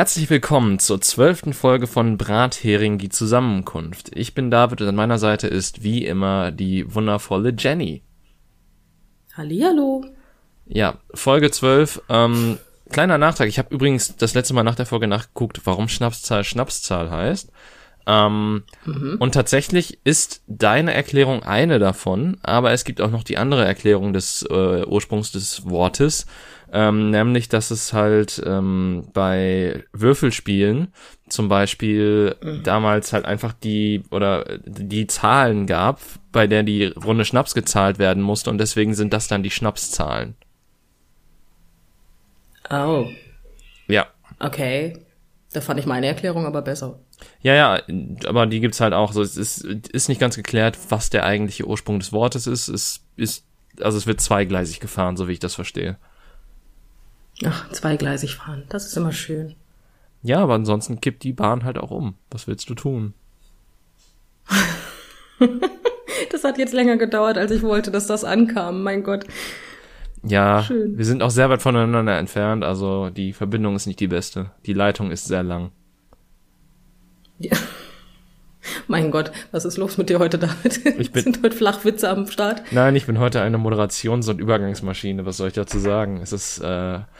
Herzlich willkommen zur zwölften Folge von Brathering die Zusammenkunft. Ich bin David und an meiner Seite ist wie immer die wundervolle Jenny. Hallihallo. Ja, Folge 12. Ähm, kleiner Nachtrag. Ich habe übrigens das letzte Mal nach der Folge nachgeguckt, warum Schnapszahl Schnapszahl heißt. Ähm, mhm. Und tatsächlich ist deine Erklärung eine davon, aber es gibt auch noch die andere Erklärung des äh, Ursprungs des Wortes, ähm, nämlich dass es halt ähm, bei Würfelspielen zum Beispiel mhm. damals halt einfach die oder die Zahlen gab, bei der die Runde Schnaps gezahlt werden musste und deswegen sind das dann die Schnapszahlen. Oh. Ja. Okay. Da fand ich meine Erklärung aber besser. Ja, ja, aber die gibt's halt auch so. Es ist, ist nicht ganz geklärt, was der eigentliche Ursprung des Wortes ist. Es ist, also es wird zweigleisig gefahren, so wie ich das verstehe. Ach, zweigleisig fahren, das ist immer schön. Ja, aber ansonsten kippt die Bahn halt auch um. Was willst du tun? das hat jetzt länger gedauert, als ich wollte, dass das ankam. Mein Gott. Ja, Schön. wir sind auch sehr weit voneinander entfernt, also die Verbindung ist nicht die beste. Die Leitung ist sehr lang. Ja. Mein Gott, was ist los mit dir heute, David? Ich bin, Sind heute Flachwitze am Start? Nein, ich bin heute eine Moderations- und Übergangsmaschine. Was soll ich dazu sagen? Es ist äh,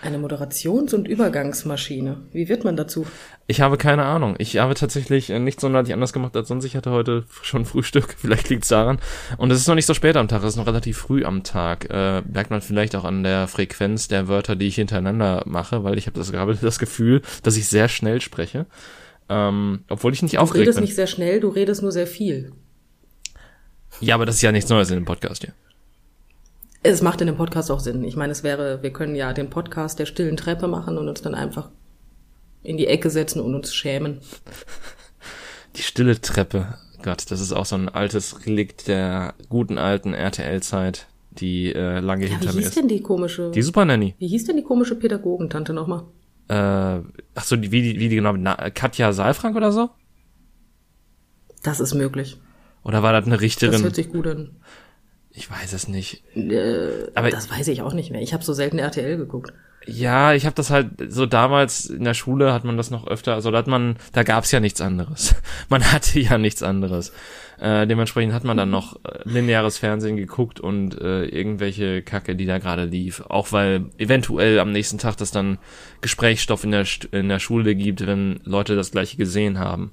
eine Moderations- und Übergangsmaschine. Wie wird man dazu? Ich habe keine Ahnung. Ich habe tatsächlich äh, nicht sonderlich anders gemacht als sonst. Ich hatte heute schon Frühstück. Vielleicht liegt es daran. Und es ist noch nicht so spät am Tag. Es ist noch relativ früh am Tag. Äh, merkt man vielleicht auch an der Frequenz der Wörter, die ich hintereinander mache, weil ich habe das gerade das Gefühl, dass ich sehr schnell spreche. Ähm, obwohl ich nicht du aufgeregt bin. Du redest nicht sehr schnell, du redest nur sehr viel. Ja, aber das ist ja nichts Neues in dem Podcast hier. Es macht in dem Podcast auch Sinn. Ich meine, es wäre, wir können ja den Podcast der stillen Treppe machen und uns dann einfach in die Ecke setzen und uns schämen. Die stille Treppe. Gott, das ist auch so ein altes Relikt der guten alten RTL-Zeit, die äh, lange ja, hinter mir ist. Wie hieß denn die komische? Die Super Nanny. Wie hieß denn die komische Pädagogentante nochmal? Äh, ach so, wie die, wie die genau, Na, Katja Saalfrank oder so? Das ist möglich. Oder war das eine Richterin? Das hört sich gut an. Ich weiß es nicht. Äh, aber das weiß ich auch nicht mehr. Ich habe so selten RTL geguckt. Ja, ich habe das halt so damals in der Schule hat man das noch öfter, also da hat man, da gab's ja nichts anderes. Man hatte ja nichts anderes. Äh, dementsprechend hat man dann noch äh, lineares Fernsehen geguckt und äh, irgendwelche Kacke, die da gerade lief. Auch weil eventuell am nächsten Tag das dann Gesprächsstoff in der, in der Schule gibt, wenn Leute das gleiche gesehen haben.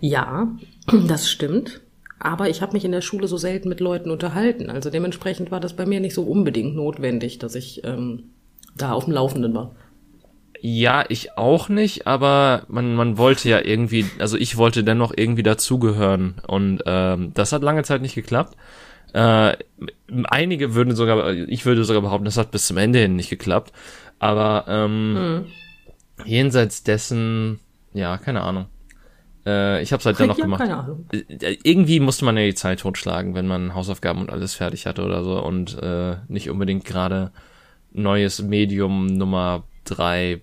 Ja, das stimmt. Aber ich habe mich in der Schule so selten mit Leuten unterhalten. Also dementsprechend war das bei mir nicht so unbedingt notwendig, dass ich ähm, da auf dem Laufenden war. Ja, ich auch nicht, aber man, man wollte ja irgendwie, also ich wollte dennoch irgendwie dazugehören und ähm, das hat lange Zeit nicht geklappt. Äh, einige würden sogar, ich würde sogar behaupten, das hat bis zum Ende hin nicht geklappt. Aber ähm, hm. jenseits dessen, ja, keine Ahnung. Äh, ich habe es halt dennoch ja, gemacht. Keine Ahnung. Äh, irgendwie musste man ja die Zeit totschlagen, wenn man Hausaufgaben und alles fertig hatte oder so und äh, nicht unbedingt gerade neues Medium Nummer drei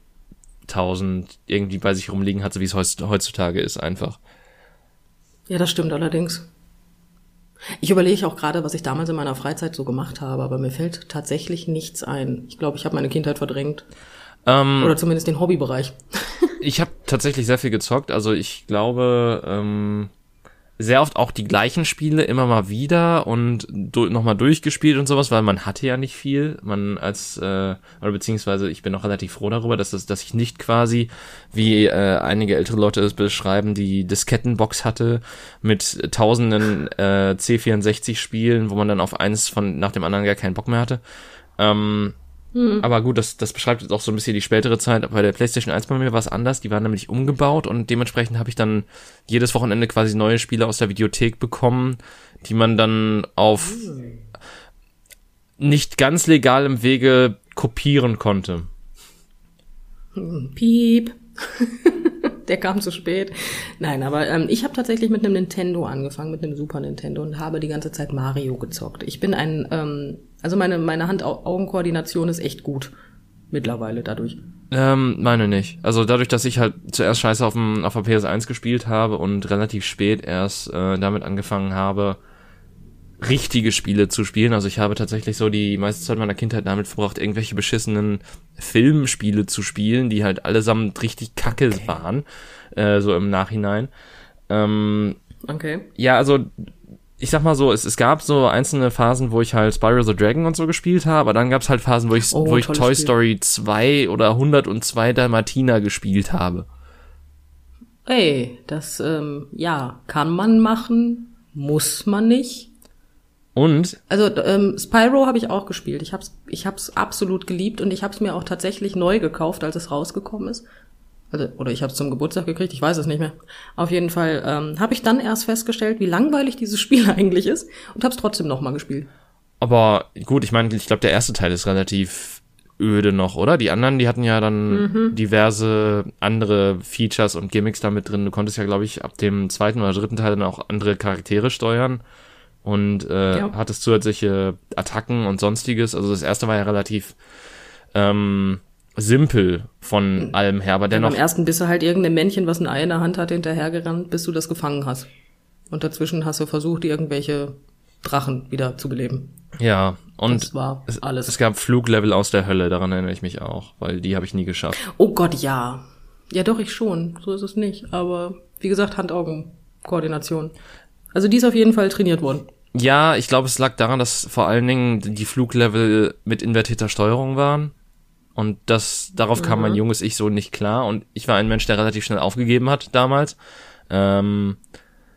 1000 irgendwie bei sich rumliegen hat, so wie es heutzutage ist einfach. Ja, das stimmt allerdings. Ich überlege auch gerade, was ich damals in meiner Freizeit so gemacht habe, aber mir fällt tatsächlich nichts ein. Ich glaube, ich habe meine Kindheit verdrängt. Ähm, Oder zumindest den Hobbybereich. ich habe tatsächlich sehr viel gezockt. Also ich glaube, ähm, sehr oft auch die gleichen Spiele immer mal wieder und du, nochmal durchgespielt und sowas, weil man hatte ja nicht viel. Man als, äh, oder beziehungsweise ich bin auch relativ froh darüber, dass, das, dass ich nicht quasi, wie äh, einige ältere Leute es beschreiben, die Diskettenbox hatte mit tausenden äh, C64-Spielen, wo man dann auf eins von nach dem anderen gar keinen Bock mehr hatte. Ähm, hm. Aber gut, das, das beschreibt jetzt auch so ein bisschen die spätere Zeit. Bei der PlayStation 1 bei mir war es anders. Die waren nämlich umgebaut und dementsprechend habe ich dann jedes Wochenende quasi neue Spiele aus der Videothek bekommen, die man dann auf nicht ganz legalem Wege kopieren konnte. Piep. Der kam zu spät. Nein, aber ähm, ich habe tatsächlich mit einem Nintendo angefangen, mit einem Super Nintendo und habe die ganze Zeit Mario gezockt. Ich bin ein ähm, also meine, meine Hand-Augen-Koordination ist echt gut. Mittlerweile dadurch. Ähm, meine nicht. Also dadurch, dass ich halt zuerst scheiße auf, dem, auf der PS1 gespielt habe und relativ spät erst äh, damit angefangen habe, richtige Spiele zu spielen. Also ich habe tatsächlich so die meiste Zeit meiner Kindheit damit verbracht, irgendwelche beschissenen Filmspiele zu spielen, die halt allesamt richtig kacke okay. waren, äh, so im Nachhinein. Ähm, okay. Ja, also ich sag mal so, es, es gab so einzelne Phasen, wo ich halt Spyro the Dragon und so gespielt habe, aber dann gab es halt Phasen, wo ich, oh, wo ich Toy Spiel. Story 2 oder 102 Dalmatiner gespielt habe. Ey, das, ähm, ja, kann man machen, muss man nicht. Und? Also ähm, Spyro habe ich auch gespielt. Ich hab's, ich hab's absolut geliebt und ich hab's mir auch tatsächlich neu gekauft, als es rausgekommen ist. Also, oder ich habe es zum Geburtstag gekriegt, ich weiß es nicht mehr. Auf jeden Fall ähm, habe ich dann erst festgestellt, wie langweilig dieses Spiel eigentlich ist und habe es trotzdem nochmal gespielt. Aber gut, ich meine, ich glaube, der erste Teil ist relativ öde noch, oder? Die anderen, die hatten ja dann mhm. diverse andere Features und Gimmicks damit drin. Du konntest ja, glaube ich, ab dem zweiten oder dritten Teil dann auch andere Charaktere steuern und äh, ja. hattest zusätzliche Attacken und sonstiges. Also das erste war ja relativ ähm, simpel von allem her, aber dennoch. Ja, beim ersten bist du halt irgendein Männchen, was ein Ei in der Hand hat, hinterhergerannt, bis du das gefangen hast. Und dazwischen hast du versucht, irgendwelche Drachen wieder zu beleben. Ja, und das war es, alles. Es gab Fluglevel aus der Hölle, daran erinnere ich mich auch, weil die habe ich nie geschafft. Oh Gott, ja. Ja, doch, ich schon. So ist es nicht. Aber wie gesagt, Hand-Augen-Koordination. Also die ist auf jeden Fall trainiert worden. Ja, ich glaube, es lag daran, dass vor allen Dingen die Fluglevel mit invertierter Steuerung waren. Und das, darauf kam mein mhm. junges Ich so nicht klar. Und ich war ein Mensch, der relativ schnell aufgegeben hat damals. Ähm,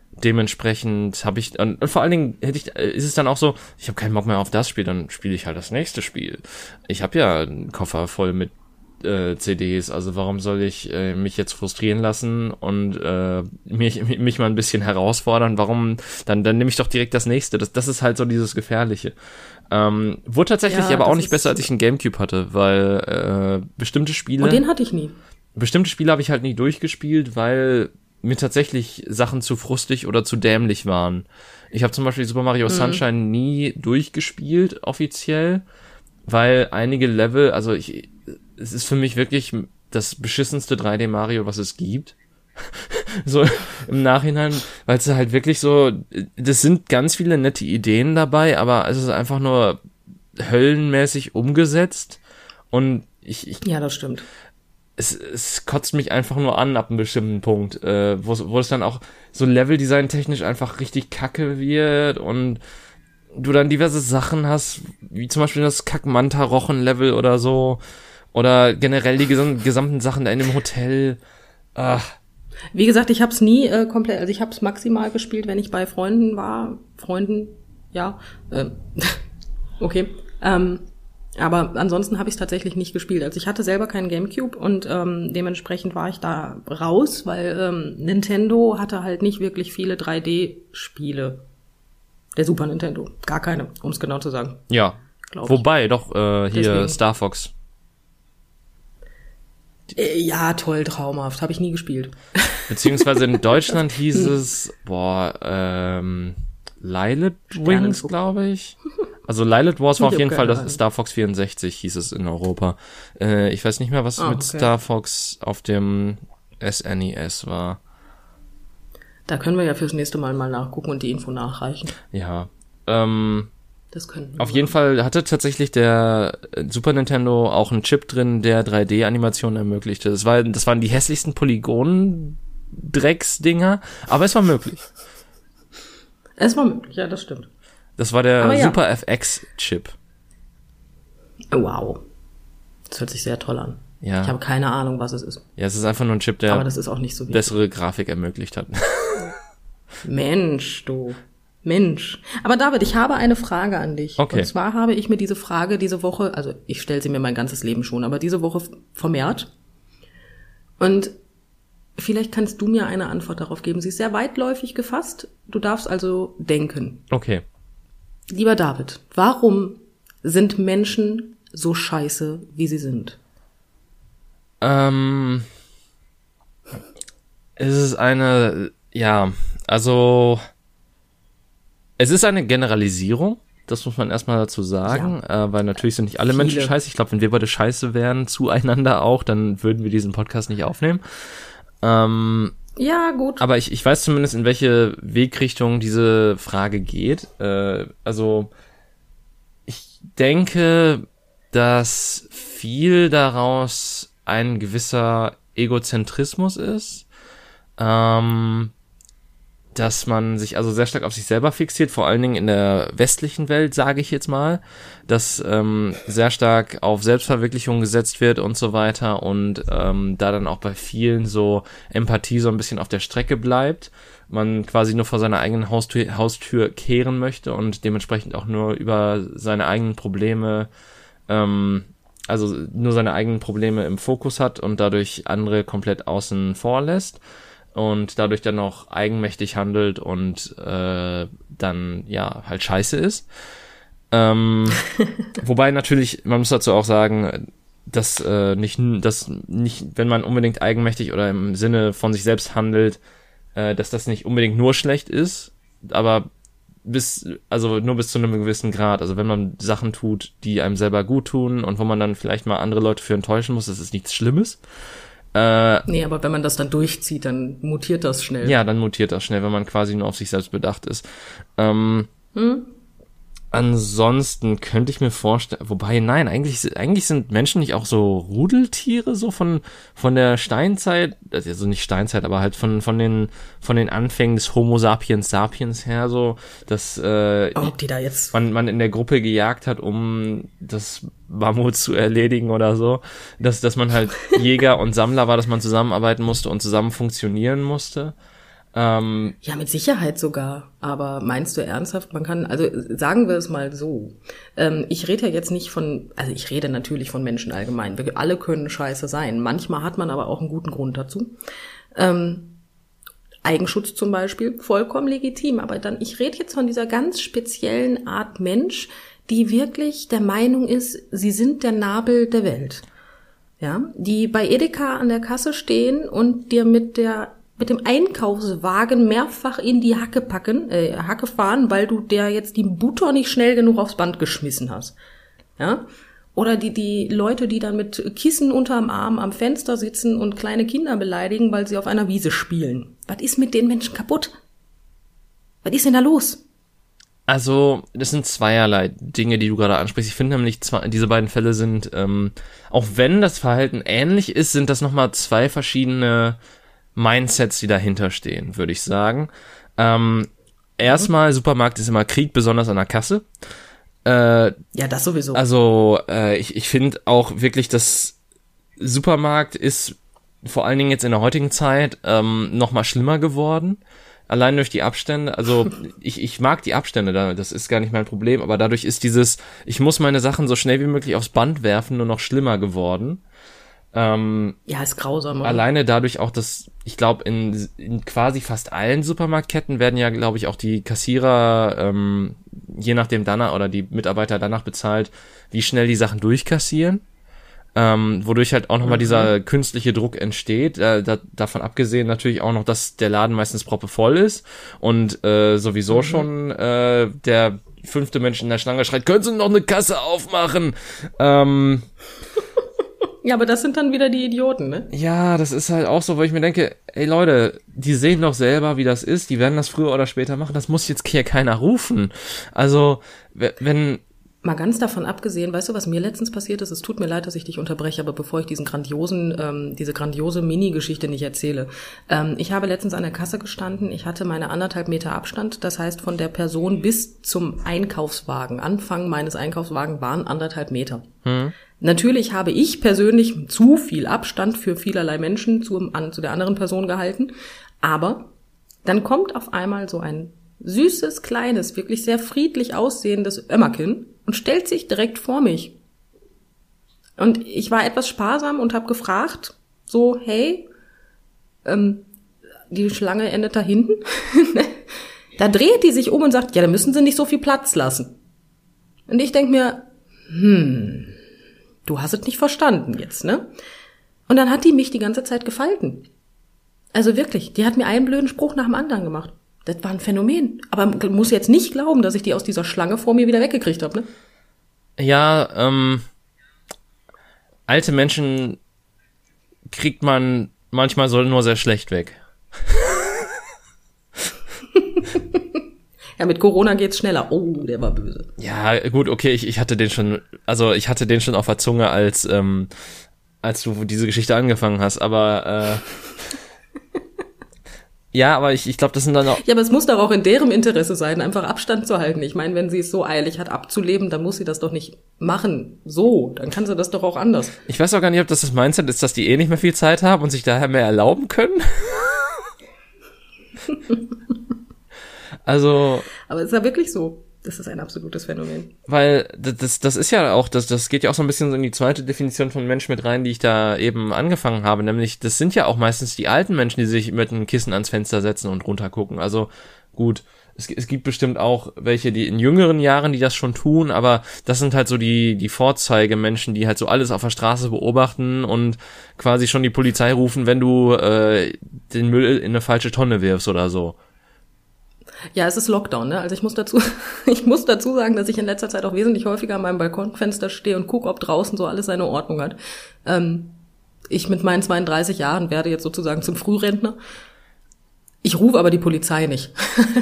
dementsprechend habe ich und, vor allen Dingen hätte ich äh, ist es dann auch so, ich habe keinen Bock mehr auf das Spiel, dann spiele ich halt das nächste Spiel. Ich habe ja einen Koffer voll mit äh, CDs, also warum soll ich äh, mich jetzt frustrieren lassen und äh, mich, mich mal ein bisschen herausfordern? Warum dann dann nehme ich doch direkt das nächste. Das das ist halt so dieses gefährliche. Ähm, wurde tatsächlich ja, aber auch nicht besser, als ich einen Gamecube hatte, weil äh, bestimmte Spiele. Und den hatte ich nie. Bestimmte Spiele habe ich halt nie durchgespielt, weil mir tatsächlich Sachen zu frustig oder zu dämlich waren. Ich habe zum Beispiel Super Mario mhm. Sunshine nie durchgespielt, offiziell, weil einige Level, also ich, es ist für mich wirklich das beschissenste 3D Mario, was es gibt. so im Nachhinein, weil es halt wirklich so, das sind ganz viele nette Ideen dabei, aber es ist einfach nur höllenmäßig umgesetzt und ich, ich ja, das stimmt. Es, es kotzt mich einfach nur an ab einem bestimmten Punkt, äh, wo, wo es dann auch so Leveldesign technisch einfach richtig kacke wird und du dann diverse Sachen hast, wie zum Beispiel das Kack-Manta-Rochen-Level oder so, oder generell die gesamten Sachen da in dem Hotel. Ach, wie gesagt, ich habe es nie äh, komplett, also ich habe es maximal gespielt, wenn ich bei Freunden war. Freunden, ja. Äh, okay. Ähm, aber ansonsten habe ich es tatsächlich nicht gespielt. Also ich hatte selber keinen GameCube und ähm, dementsprechend war ich da raus, weil ähm, Nintendo hatte halt nicht wirklich viele 3D-Spiele. Der Super Nintendo. Gar keine, um es genau zu sagen. Ja. Wobei, doch, äh, hier Deswegen. Star Fox. Äh, ja, toll, traumhaft. Habe ich nie gespielt. Beziehungsweise in Deutschland hieß es, boah, ähm, Lilith Wings, glaube ich. Also Lilith Wars war auf jeden Fall das Star Fox 64, hieß es in Europa. Äh, ich weiß nicht mehr, was oh, mit Star Fox auf dem SNES e war. Da können wir ja fürs nächste Mal mal nachgucken und die Info nachreichen. Ja. Ähm, das könnten Auf jeden Fall hatte tatsächlich der Super Nintendo auch einen Chip drin, der 3D-Animationen ermöglichte. Das, war, das waren die hässlichsten Polygonen-Drecksdinger, aber es war möglich. Es war möglich, ja, das stimmt. Das war der ja. Super FX-Chip. Wow. Das hört sich sehr toll an. Ja. Ich habe keine Ahnung, was es ist. Ja, es ist einfach nur ein Chip, der aber das ist auch nicht so bessere Grafik ermöglicht hat. Mensch, du. Mensch. Aber David, ich habe eine Frage an dich. Okay. Und zwar habe ich mir diese Frage diese Woche, also ich stelle sie mir mein ganzes Leben schon, aber diese Woche vermehrt. Und vielleicht kannst du mir eine Antwort darauf geben. Sie ist sehr weitläufig gefasst. Du darfst also denken. Okay. Lieber David, warum sind Menschen so scheiße, wie sie sind? Ähm, es ist eine, ja, also es ist eine Generalisierung, das muss man erstmal dazu sagen, ja. äh, weil natürlich sind nicht alle Viele. Menschen scheiße. Ich glaube, wenn wir beide scheiße wären, zueinander auch, dann würden wir diesen Podcast nicht aufnehmen. Ähm, Ja, gut. Aber ich, ich weiß zumindest, in welche Wegrichtung diese Frage geht. Äh, also ich denke, dass viel daraus ein gewisser Egozentrismus ist. Ähm, dass man sich also sehr stark auf sich selber fixiert, vor allen Dingen in der westlichen Welt, sage ich jetzt mal, dass ähm, sehr stark auf Selbstverwirklichung gesetzt wird und so weiter und ähm, da dann auch bei vielen so Empathie so ein bisschen auf der Strecke bleibt, man quasi nur vor seiner eigenen Haustür, Haustür kehren möchte und dementsprechend auch nur über seine eigenen Probleme ähm, also nur seine eigenen Probleme im Fokus hat und dadurch andere komplett außen vor lässt und dadurch dann auch eigenmächtig handelt und äh, dann ja halt scheiße ist. Ähm, wobei natürlich, man muss dazu auch sagen, dass äh, nicht, dass nicht, wenn man unbedingt eigenmächtig oder im Sinne von sich selbst handelt, äh, dass das nicht unbedingt nur schlecht ist, aber bis, also nur bis zu einem gewissen Grad. Also wenn man Sachen tut, die einem selber gut tun und wo man dann vielleicht mal andere Leute für enttäuschen muss, das ist nichts Schlimmes. Äh, nee, aber wenn man das dann durchzieht, dann mutiert das schnell. Ja, dann mutiert das schnell, wenn man quasi nur auf sich selbst bedacht ist. Ähm, hm? Ansonsten könnte ich mir vorstellen, wobei nein, eigentlich eigentlich sind Menschen nicht auch so Rudeltiere so von von der Steinzeit, also nicht Steinzeit, aber halt von von den von den Anfängen des Homo sapiens sapiens her so, dass äh, Ob die da jetzt man man in der Gruppe gejagt hat, um das Mammut zu erledigen oder so, dass dass man halt Jäger und Sammler war, dass man zusammenarbeiten musste und zusammen funktionieren musste. Ähm, ja, mit Sicherheit sogar. Aber meinst du ernsthaft, man kann, also sagen wir es mal so. Ähm, ich rede ja jetzt nicht von, also ich rede natürlich von Menschen allgemein. Wir alle können scheiße sein. Manchmal hat man aber auch einen guten Grund dazu. Ähm, Eigenschutz zum Beispiel, vollkommen legitim. Aber dann, ich rede jetzt von dieser ganz speziellen Art Mensch, die wirklich der Meinung ist, sie sind der Nabel der Welt. Ja, die bei Edeka an der Kasse stehen und dir mit der mit dem Einkaufswagen mehrfach in die Hacke packen, äh, Hacke fahren, weil du der jetzt die Butter nicht schnell genug aufs Band geschmissen hast. Ja? Oder die, die Leute, die dann mit Kissen unterm Arm am Fenster sitzen und kleine Kinder beleidigen, weil sie auf einer Wiese spielen. Was ist mit den Menschen kaputt? Was ist denn da los? Also, das sind zweierlei Dinge, die du gerade ansprichst. Ich finde nämlich, zwei, diese beiden Fälle sind, ähm, auch wenn das Verhalten ähnlich ist, sind das nochmal zwei verschiedene Mindsets, die dahinter stehen, würde ich sagen. Ähm, erstmal, Supermarkt ist immer Krieg, besonders an der Kasse. Äh, ja, das sowieso. Also, äh, ich, ich finde auch wirklich, dass Supermarkt ist vor allen Dingen jetzt in der heutigen Zeit ähm, noch mal schlimmer geworden. Allein durch die Abstände. Also ich, ich mag die Abstände, das ist gar nicht mein Problem, aber dadurch ist dieses, ich muss meine Sachen so schnell wie möglich aufs Band werfen, nur noch schlimmer geworden. Ähm, ja, ist grausam. Oder? Alleine dadurch auch, dass ich glaube, in, in quasi fast allen Supermarktketten werden ja, glaube ich, auch die Kassierer, ähm, je nachdem danach oder die Mitarbeiter danach bezahlt, wie schnell die Sachen durchkassieren. Ähm, wodurch halt auch nochmal mhm. dieser künstliche Druck entsteht. Äh, da, davon abgesehen natürlich auch noch, dass der Laden meistens proppevoll ist und äh, sowieso mhm. schon äh, der fünfte Mensch in der Schlange schreit, können Sie noch eine Kasse aufmachen? Ähm, ja, aber das sind dann wieder die Idioten, ne? Ja, das ist halt auch so, wo ich mir denke, ey Leute, die sehen doch selber, wie das ist, die werden das früher oder später machen, das muss jetzt hier keiner rufen. Also, wenn, Mal ganz davon abgesehen, weißt du, was mir letztens passiert ist? Es tut mir leid, dass ich dich unterbreche, aber bevor ich diesen grandiosen, ähm, diese grandiose Mini-Geschichte nicht erzähle. Ähm, ich habe letztens an der Kasse gestanden, ich hatte meine anderthalb Meter Abstand, das heißt von der Person bis zum Einkaufswagen. Anfang meines Einkaufswagens waren anderthalb Meter. Hm. Natürlich habe ich persönlich zu viel Abstand für vielerlei Menschen zu, an, zu der anderen Person gehalten, aber dann kommt auf einmal so ein süßes, kleines, wirklich sehr friedlich aussehendes Ömmerkin und stellt sich direkt vor mich. Und ich war etwas sparsam und habe gefragt, so, hey, ähm, die Schlange endet da hinten. da dreht die sich um und sagt, ja, da müssen sie nicht so viel Platz lassen. Und ich denk mir, hm, du hast es nicht verstanden jetzt, ne? Und dann hat die mich die ganze Zeit gefalten. Also wirklich, die hat mir einen blöden Spruch nach dem anderen gemacht. Das war ein Phänomen. Aber man muss jetzt nicht glauben, dass ich die aus dieser Schlange vor mir wieder weggekriegt habe, ne? Ja, ähm, alte Menschen kriegt man manchmal so nur sehr schlecht weg. ja, mit Corona geht's schneller. Oh, der war böse. Ja, gut, okay, ich, ich hatte den schon, also ich hatte den schon auf der Zunge, als, ähm, als du diese Geschichte angefangen hast, aber äh, ja, aber ich, ich glaube, das sind dann auch. Ja, aber es muss doch auch in deren Interesse sein, einfach Abstand zu halten. Ich meine, wenn sie es so eilig hat, abzuleben, dann muss sie das doch nicht machen. So, dann kann sie das doch auch anders. Ich weiß auch gar nicht, ob das das Mindset ist, dass die eh nicht mehr viel Zeit haben und sich daher mehr erlauben können. also. Aber es ist ja wirklich so. Das ist ein absolutes Phänomen. Weil das, das ist ja auch, das, das geht ja auch so ein bisschen so in die zweite Definition von Mensch mit rein, die ich da eben angefangen habe. Nämlich, das sind ja auch meistens die alten Menschen, die sich mit einem Kissen ans Fenster setzen und runtergucken. Also gut, es, es gibt bestimmt auch welche, die in jüngeren Jahren, die das schon tun, aber das sind halt so die, die Vorzeigemenschen, die halt so alles auf der Straße beobachten und quasi schon die Polizei rufen, wenn du äh, den Müll in eine falsche Tonne wirfst oder so. Ja, es ist Lockdown, ne? Also ich muss dazu, ich muss dazu sagen, dass ich in letzter Zeit auch wesentlich häufiger an meinem Balkonfenster stehe und gucke, ob draußen so alles seine Ordnung hat. Ähm, ich mit meinen 32 Jahren werde jetzt sozusagen zum Frührentner. Ich rufe aber die Polizei nicht.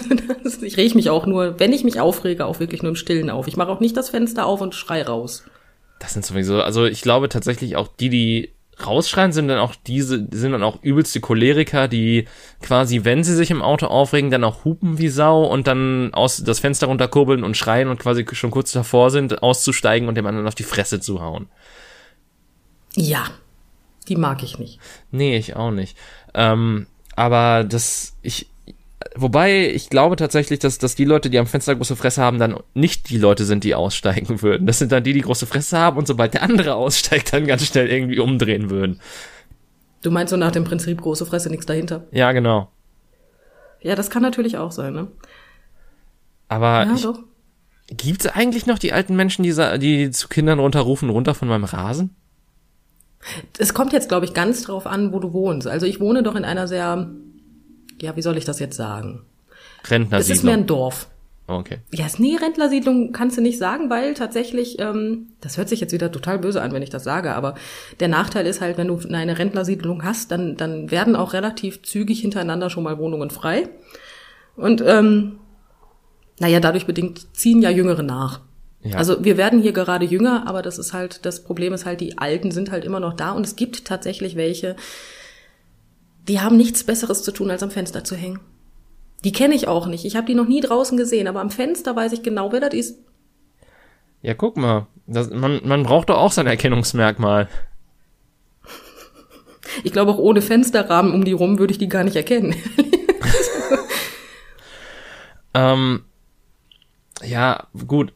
ich reg mich auch nur, wenn ich mich aufrege, auch wirklich nur im Stillen auf. Ich mache auch nicht das Fenster auf und schrei raus. Das sind sowieso, also ich glaube tatsächlich auch die, die rausschreien, sind dann auch diese, sind dann auch übelste Choleriker, die quasi, wenn sie sich im Auto aufregen, dann auch hupen wie Sau und dann aus das Fenster runterkurbeln und schreien und quasi schon kurz davor sind, auszusteigen und dem anderen auf die Fresse zu hauen. Ja, die mag ich nicht. Nee, ich auch nicht. Ähm, aber das, ich, Wobei ich glaube tatsächlich, dass, dass die Leute, die am Fenster große Fresse haben, dann nicht die Leute sind, die aussteigen würden. Das sind dann die, die große Fresse haben und sobald der andere aussteigt, dann ganz schnell irgendwie umdrehen würden. Du meinst so nach dem Prinzip große Fresse, nichts dahinter? Ja, genau. Ja, das kann natürlich auch sein, ne? Aber ja, ich, doch. gibt's eigentlich noch die alten Menschen, die, die zu Kindern runterrufen, runter von meinem Rasen? Es kommt jetzt, glaube ich, ganz drauf an, wo du wohnst. Also ich wohne doch in einer sehr ja, wie soll ich das jetzt sagen? Rentnersiedlung. Es ist mehr ein Dorf. Okay. Ja, ist nee, Rentnersiedlung kannst du nicht sagen, weil tatsächlich, ähm, das hört sich jetzt wieder total böse an, wenn ich das sage, aber der Nachteil ist halt, wenn du eine Rentnersiedlung hast, dann, dann werden auch relativ zügig hintereinander schon mal Wohnungen frei. Und ähm, naja, dadurch bedingt ziehen ja Jüngere nach. Ja. Also wir werden hier gerade jünger, aber das ist halt, das Problem ist halt, die Alten sind halt immer noch da und es gibt tatsächlich welche, die haben nichts Besseres zu tun, als am Fenster zu hängen. Die kenne ich auch nicht. Ich habe die noch nie draußen gesehen, aber am Fenster weiß ich genau, wer das ist. Ja, guck mal. Das, man, man braucht doch auch sein Erkennungsmerkmal. Ich glaube, auch ohne Fensterrahmen um die rum würde ich die gar nicht erkennen. ähm, ja, gut.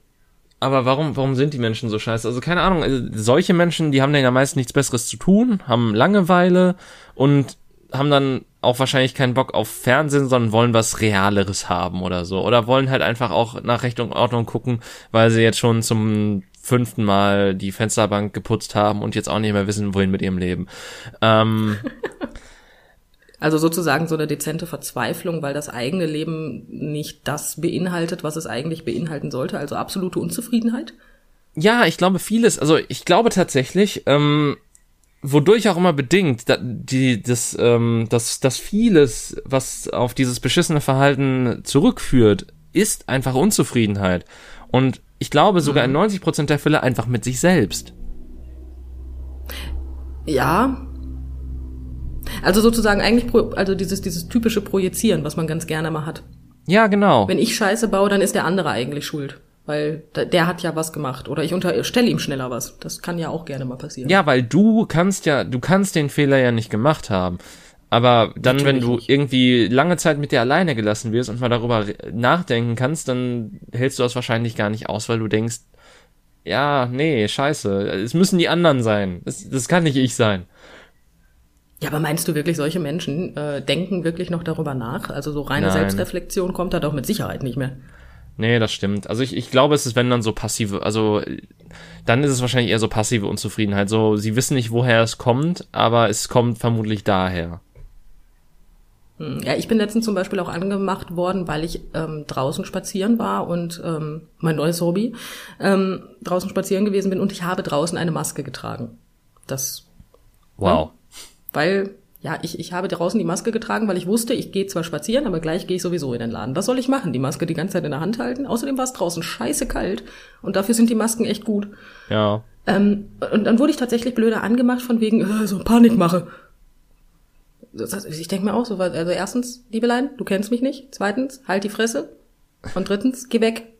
Aber warum, warum sind die Menschen so scheiße? Also keine Ahnung, also solche Menschen, die haben dann ja meist nichts Besseres zu tun, haben Langeweile und haben dann auch wahrscheinlich keinen Bock auf Fernsehen, sondern wollen was Realeres haben oder so. Oder wollen halt einfach auch nach Recht und Ordnung gucken, weil sie jetzt schon zum fünften Mal die Fensterbank geputzt haben und jetzt auch nicht mehr wissen, wohin mit ihrem Leben. Ähm, also sozusagen so eine dezente Verzweiflung, weil das eigene Leben nicht das beinhaltet, was es eigentlich beinhalten sollte, also absolute Unzufriedenheit? Ja, ich glaube vieles. Also ich glaube tatsächlich, ähm, wodurch auch immer bedingt, da, die, das, ähm, das, das vieles, was auf dieses beschissene Verhalten zurückführt, ist einfach Unzufriedenheit. Und ich glaube sogar in 90 mhm. Prozent der Fälle einfach mit sich selbst. Ja. Also sozusagen eigentlich, also dieses, dieses typische Projizieren, was man ganz gerne mal hat. Ja, genau. Wenn ich Scheiße baue, dann ist der andere eigentlich schuld. Weil der hat ja was gemacht. Oder ich unterstelle ihm schneller was. Das kann ja auch gerne mal passieren. Ja, weil du kannst ja, du kannst den Fehler ja nicht gemacht haben. Aber dann, Natürlich wenn du nicht. irgendwie lange Zeit mit dir alleine gelassen wirst und mal darüber nachdenken kannst, dann hältst du das wahrscheinlich gar nicht aus, weil du denkst, ja, nee, scheiße, es müssen die anderen sein. Das, das kann nicht ich sein. Ja, aber meinst du wirklich, solche Menschen äh, denken wirklich noch darüber nach? Also so reine Nein. Selbstreflexion kommt da doch mit Sicherheit nicht mehr. Nee, das stimmt. Also ich, ich glaube, es ist, wenn dann so passive, also dann ist es wahrscheinlich eher so passive Unzufriedenheit. So, sie wissen nicht, woher es kommt, aber es kommt vermutlich daher. Hm, ja, ich bin letztens zum Beispiel auch angemacht worden, weil ich ähm, draußen spazieren war und ähm, mein neues Hobby ähm, draußen spazieren gewesen bin und ich habe draußen eine Maske getragen. Das. Wow. Ja, weil Ja, ich, ich habe draußen die Maske getragen, weil ich wusste, ich gehe zwar spazieren, aber gleich gehe ich sowieso in den Laden. Was soll ich machen? Die Maske die ganze Zeit in der Hand halten? Außerdem war es draußen scheiße kalt und dafür sind die Masken echt gut. Ja. Ähm, und dann wurde ich tatsächlich blöder angemacht von wegen äh, so Panikmache. Ich denke mir auch so, also erstens, Liebelein, du kennst mich nicht. Zweitens, halt die Fresse. Und drittens, geh weg.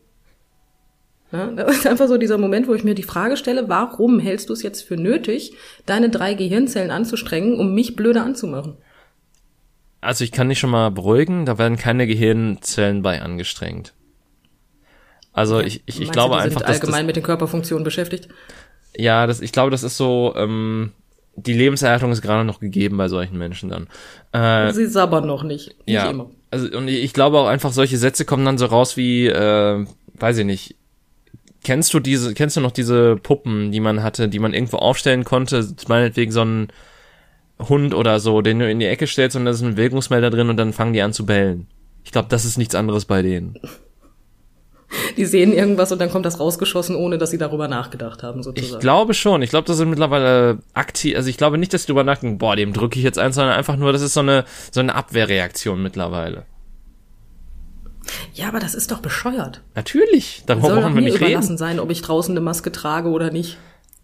Ja, das ist einfach so dieser Moment, wo ich mir die Frage stelle, warum hältst du es jetzt für nötig, deine drei Gehirnzellen anzustrengen, um mich blöder anzumachen? Also ich kann dich schon mal beruhigen, da werden keine Gehirnzellen bei angestrengt. Also ich, ich, ich glaube du, einfach, sind dass allgemein das, mit den Körperfunktionen beschäftigt. ja, das, ich glaube, das ist so, ähm, die Lebenserhaltung ist gerade noch gegeben bei solchen Menschen dann. Äh, Sie sabbern noch nicht. Nicht ja, immer. also und ich glaube auch einfach, solche Sätze kommen dann so raus wie, äh, weiß ich nicht. Kennst du diese, kennst du noch diese Puppen, die man hatte, die man irgendwo aufstellen konnte, meinetwegen so ein Hund oder so, den du in die Ecke stellst und da ist ein Bewegungsmelder drin und dann fangen die an zu bellen. Ich glaube, das ist nichts anderes bei denen. Die sehen irgendwas und dann kommt das rausgeschossen, ohne dass sie darüber nachgedacht haben, Ich sozusagen. glaube schon. Ich glaube, das sind mittlerweile aktiv. Also ich glaube nicht, dass die drüber nachdenken, boah, dem drücke ich jetzt eins, sondern einfach nur, das ist so eine so eine Abwehrreaktion mittlerweile. Ja, aber das ist doch bescheuert. Natürlich, darüber Soll brauchen wir nicht überlassen reden. sein, ob ich draußen eine Maske trage oder nicht.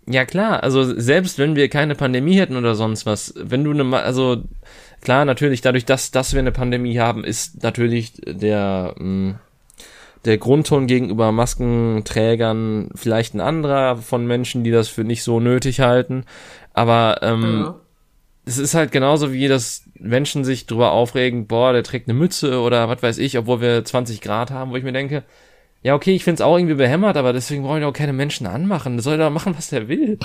Ja klar, also selbst wenn wir keine Pandemie hätten oder sonst was, wenn du eine, Ma- also klar, natürlich dadurch, dass dass wir eine Pandemie haben, ist natürlich der mh, der Grundton gegenüber Maskenträgern vielleicht ein anderer von Menschen, die das für nicht so nötig halten. Aber ähm, Ja. Es ist halt genauso wie, dass Menschen sich drüber aufregen, boah, der trägt eine Mütze oder was weiß ich, obwohl wir 20 Grad haben, wo ich mir denke, ja, okay, ich find's auch irgendwie behämmert, aber deswegen wollen wir auch keine Menschen anmachen. Der soll doch machen, was der will.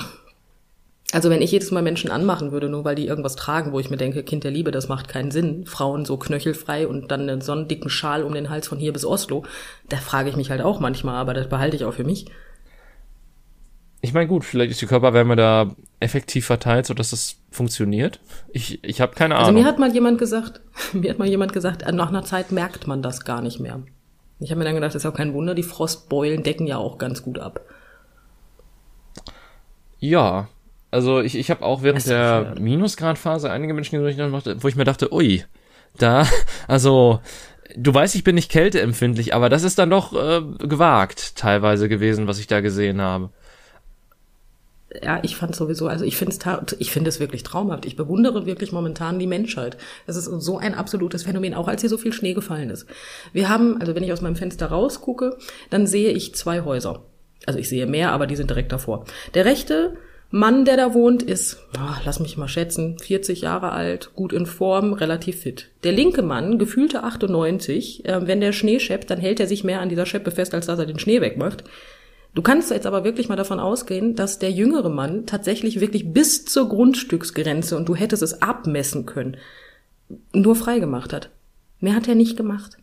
Also wenn ich jedes Mal Menschen anmachen würde, nur weil die irgendwas tragen, wo ich mir denke, Kind der Liebe, das macht keinen Sinn. Frauen so knöchelfrei und dann einen so einen dicken Schal um den Hals von hier bis Oslo, da frage ich mich halt auch manchmal, aber das behalte ich auch für mich. Ich meine, gut, vielleicht ist die Körperwärme da effektiv verteilt, sodass das funktioniert. Ich, ich habe keine Also Ahnung. mir hat mal jemand gesagt, mir hat mal jemand gesagt, nach einer Zeit merkt man das gar nicht mehr. Ich habe mir dann gedacht, das ist auch kein Wunder, die Frostbeulen decken ja auch ganz gut ab. ja, also ich, ich habe auch während der. Minusgradphase einige Menschen gesehen, wo ich mir dachte, ui, da, also du weißt, ich bin nicht kälteempfindlich, aber das ist dann doch äh, gewagt teilweise gewesen, was ich da gesehen habe. Ja, ich fand sowieso, also ich finde es ich finde es wirklich traumhaft. Ich bewundere wirklich momentan die Menschheit. Das ist so ein absolutes Phänomen, auch als hier so viel Schnee gefallen ist. Wir haben, also wenn ich aus meinem Fenster rausgucke, dann sehe ich zwei Häuser. Also ich sehe mehr, aber die sind direkt davor. Der rechte Mann, der da wohnt, ist, ah, lass mich mal schätzen, 40 Jahre alt, gut in Form, relativ fit. Der linke Mann, gefühlte 98, äh, wenn der Schnee scheppt, dann hält er sich mehr an dieser Scheppe fest, als dass er den Schnee wegmacht. Du kannst jetzt aber wirklich mal davon ausgehen, dass der jüngere Mann tatsächlich wirklich bis zur Grundstücksgrenze und du hättest es abmessen können, nur frei gemacht hat. Mehr hat er nicht gemacht.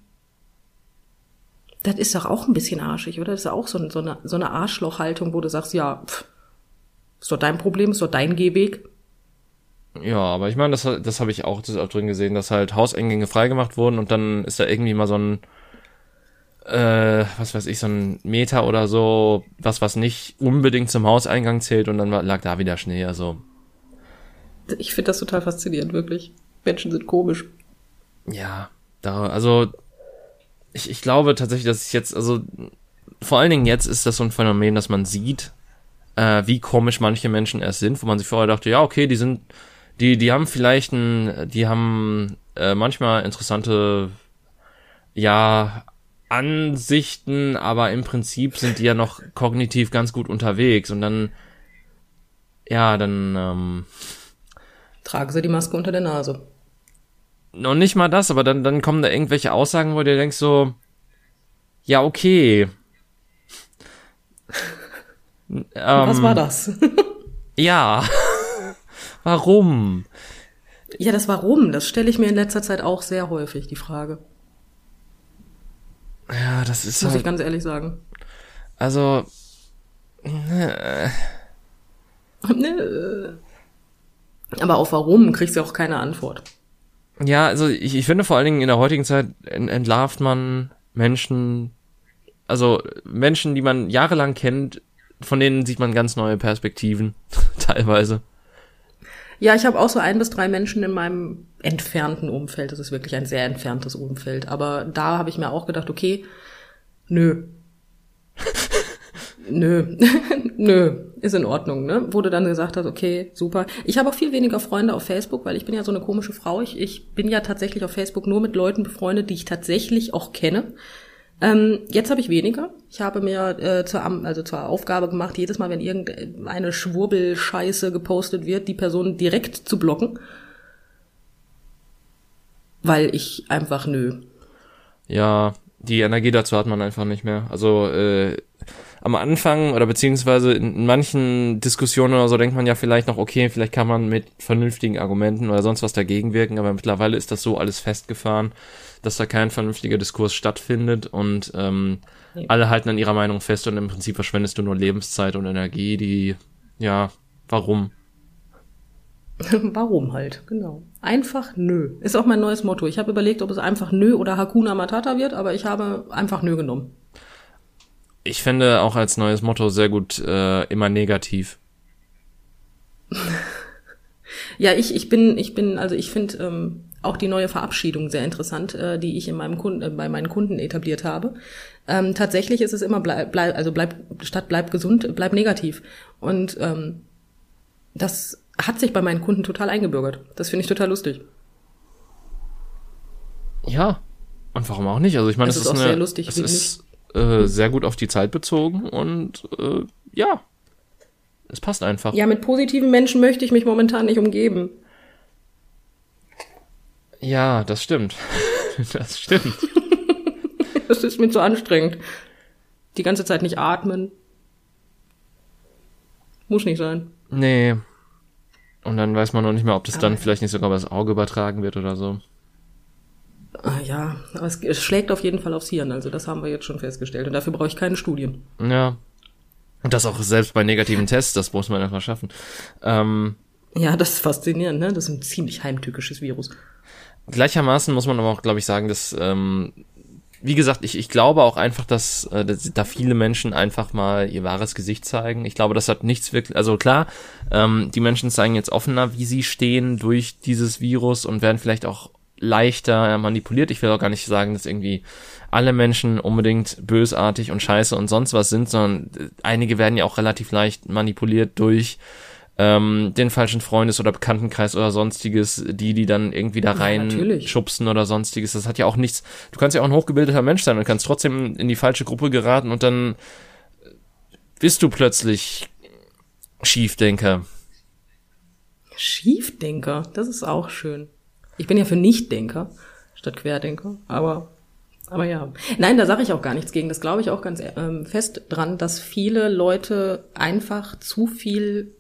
Das ist doch auch ein bisschen arschig, oder? Das ist auch so, so eine, so eine Arschlochhaltung, wo du sagst, ja, pff, ist doch dein Problem, ist doch dein Gehweg. Ja, aber ich meine, das, das habe ich auch des Öfteren gesehen, dass halt Hauseingänge freigemacht wurden und dann ist da irgendwie mal so ein, äh, was weiß ich, so ein Meter oder so, was, was nicht unbedingt zum Hauseingang zählt und dann lag da wieder Schnee, also. Ich finde das total faszinierend, wirklich. Menschen sind komisch. Ja, da, also, ich, ich glaube tatsächlich, dass ich jetzt, also, vor allen Dingen jetzt ist das so ein Phänomen, dass man sieht, äh, wie komisch manche Menschen erst sind, wo man sich vorher dachte, ja, okay, die sind, die, die haben vielleicht ein, die haben äh, manchmal interessante, ja, Ansichten, aber im Prinzip sind die ja noch kognitiv ganz gut unterwegs und dann, ja, dann, ähm, Tragen sie die Maske unter der Nase. noch nicht mal das, aber dann, dann kommen da irgendwelche Aussagen, wo du denkst so, ja, okay. ähm, Was war das? Ja. Warum? ja, das Warum, das stelle ich mir in letzter Zeit auch sehr häufig, die Frage. Ja, das ist Muss ich halt, ganz ehrlich sagen. also, äh, Nö. Aber auf Warum kriegst du auch keine Antwort. ja, also ich, ich finde vor allen Dingen in der heutigen Zeit ent- entlarvt man Menschen, also Menschen, die man jahrelang kennt, von denen sieht man ganz neue Perspektiven, teilweise. Ja, ich habe auch so ein bis drei Menschen in meinem entfernten Umfeld. Das ist wirklich ein sehr entferntes Umfeld. Aber da habe ich mir auch gedacht, okay, nö. nö, nö, ist in Ordnung, ne? Wurde dann gesagt hat, okay, super. Ich habe auch viel weniger Freunde auf Facebook, weil ich bin ja so eine komische Frau. Ich, ich bin ja tatsächlich auf Facebook nur mit Leuten befreundet, die ich tatsächlich auch kenne. Ähm, jetzt habe ich weniger. Ich habe mir äh, zur, also zur Aufgabe gemacht, jedes Mal, wenn irgendeine Schwurbelscheiße gepostet wird, die Person direkt zu blocken. Weil ich einfach nö. Ja, die Energie dazu hat man einfach nicht mehr. Also äh, am Anfang oder beziehungsweise in manchen Diskussionen oder so denkt man ja vielleicht noch, okay, vielleicht kann man mit vernünftigen Argumenten oder sonst was dagegen wirken, aber mittlerweile ist das so alles festgefahren, dass da kein vernünftiger Diskurs stattfindet und ähm, ja. alle halten an ihrer Meinung fest und im Prinzip verschwendest du nur Lebenszeit und Energie, die, ja, warum? Warum halt, genau. Einfach nö. Ist auch mein neues Motto. Ich habe überlegt, ob es einfach nö oder Hakuna Matata wird, aber ich habe einfach nö genommen. Ich finde auch als neues Motto sehr gut äh, immer negativ. ja, ich, ich bin, ich bin, also ich finde ähm, auch die neue Verabschiedung sehr interessant, äh, die ich in meinem Kunden, äh, bei meinen Kunden etabliert habe. Ähm, tatsächlich ist es immer bleib, bleib, also bleib statt bleib gesund, bleib negativ. Und ähm, das hat sich bei meinen Kunden total eingebürgert. Das finde ich total lustig. Ja, und warum auch nicht? Also ich meine, es ist, ist auch eine, sehr lustig. Es ist äh, sehr gut auf die Zeit bezogen und äh, ja, es passt einfach. Ja, mit positiven Menschen möchte ich mich momentan nicht umgeben. Ja, das stimmt. das stimmt. das ist mir zu anstrengend. Die ganze Zeit nicht atmen. Muss nicht sein. Nee. Und dann weiß man noch nicht mehr, ob das aber dann vielleicht nicht sogar das Auge übertragen wird oder so. Ah, ja, aber es, es, schlägt auf jeden Fall aufs Hirn, also das haben wir jetzt schon festgestellt. Und dafür brauche ich keine Studien. Ja. Und das auch selbst bei negativen Tests, das muss man einfach schaffen. Ähm, ja, das ist faszinierend, ne? Das ist ein ziemlich heimtückisches Virus. Gleichermaßen muss man aber auch, glaube ich, sagen, dass, ähm, wie gesagt, ich, ich glaube auch einfach, dass, äh, dass da viele Menschen einfach mal ihr wahres Gesicht zeigen. Ich glaube, das hat nichts wirklich, also klar, ähm, die Menschen zeigen jetzt offener, wie sie stehen durch dieses Virus und werden vielleicht auch leichter manipuliert. Ich will auch gar nicht sagen, dass irgendwie alle Menschen unbedingt bösartig und scheiße und sonst was sind, sondern äh, einige werden ja auch relativ leicht manipuliert durch ähm, den falschen Freundes- oder Bekanntenkreis oder sonstiges, die, die dann irgendwie da rein ja, schubsen oder sonstiges. Das hat ja auch nichts. Du kannst ja auch ein hochgebildeter Mensch sein und kannst trotzdem in die falsche Gruppe geraten und dann bist du plötzlich Schiefdenker. Schiefdenker, das ist auch schön. Ich bin ja für Nichtdenker statt Querdenker, aber aber ja. Nein, da sage ich auch gar nichts gegen. Das glaube ich auch ganz ähm, fest dran, dass viele Leute einfach zu viel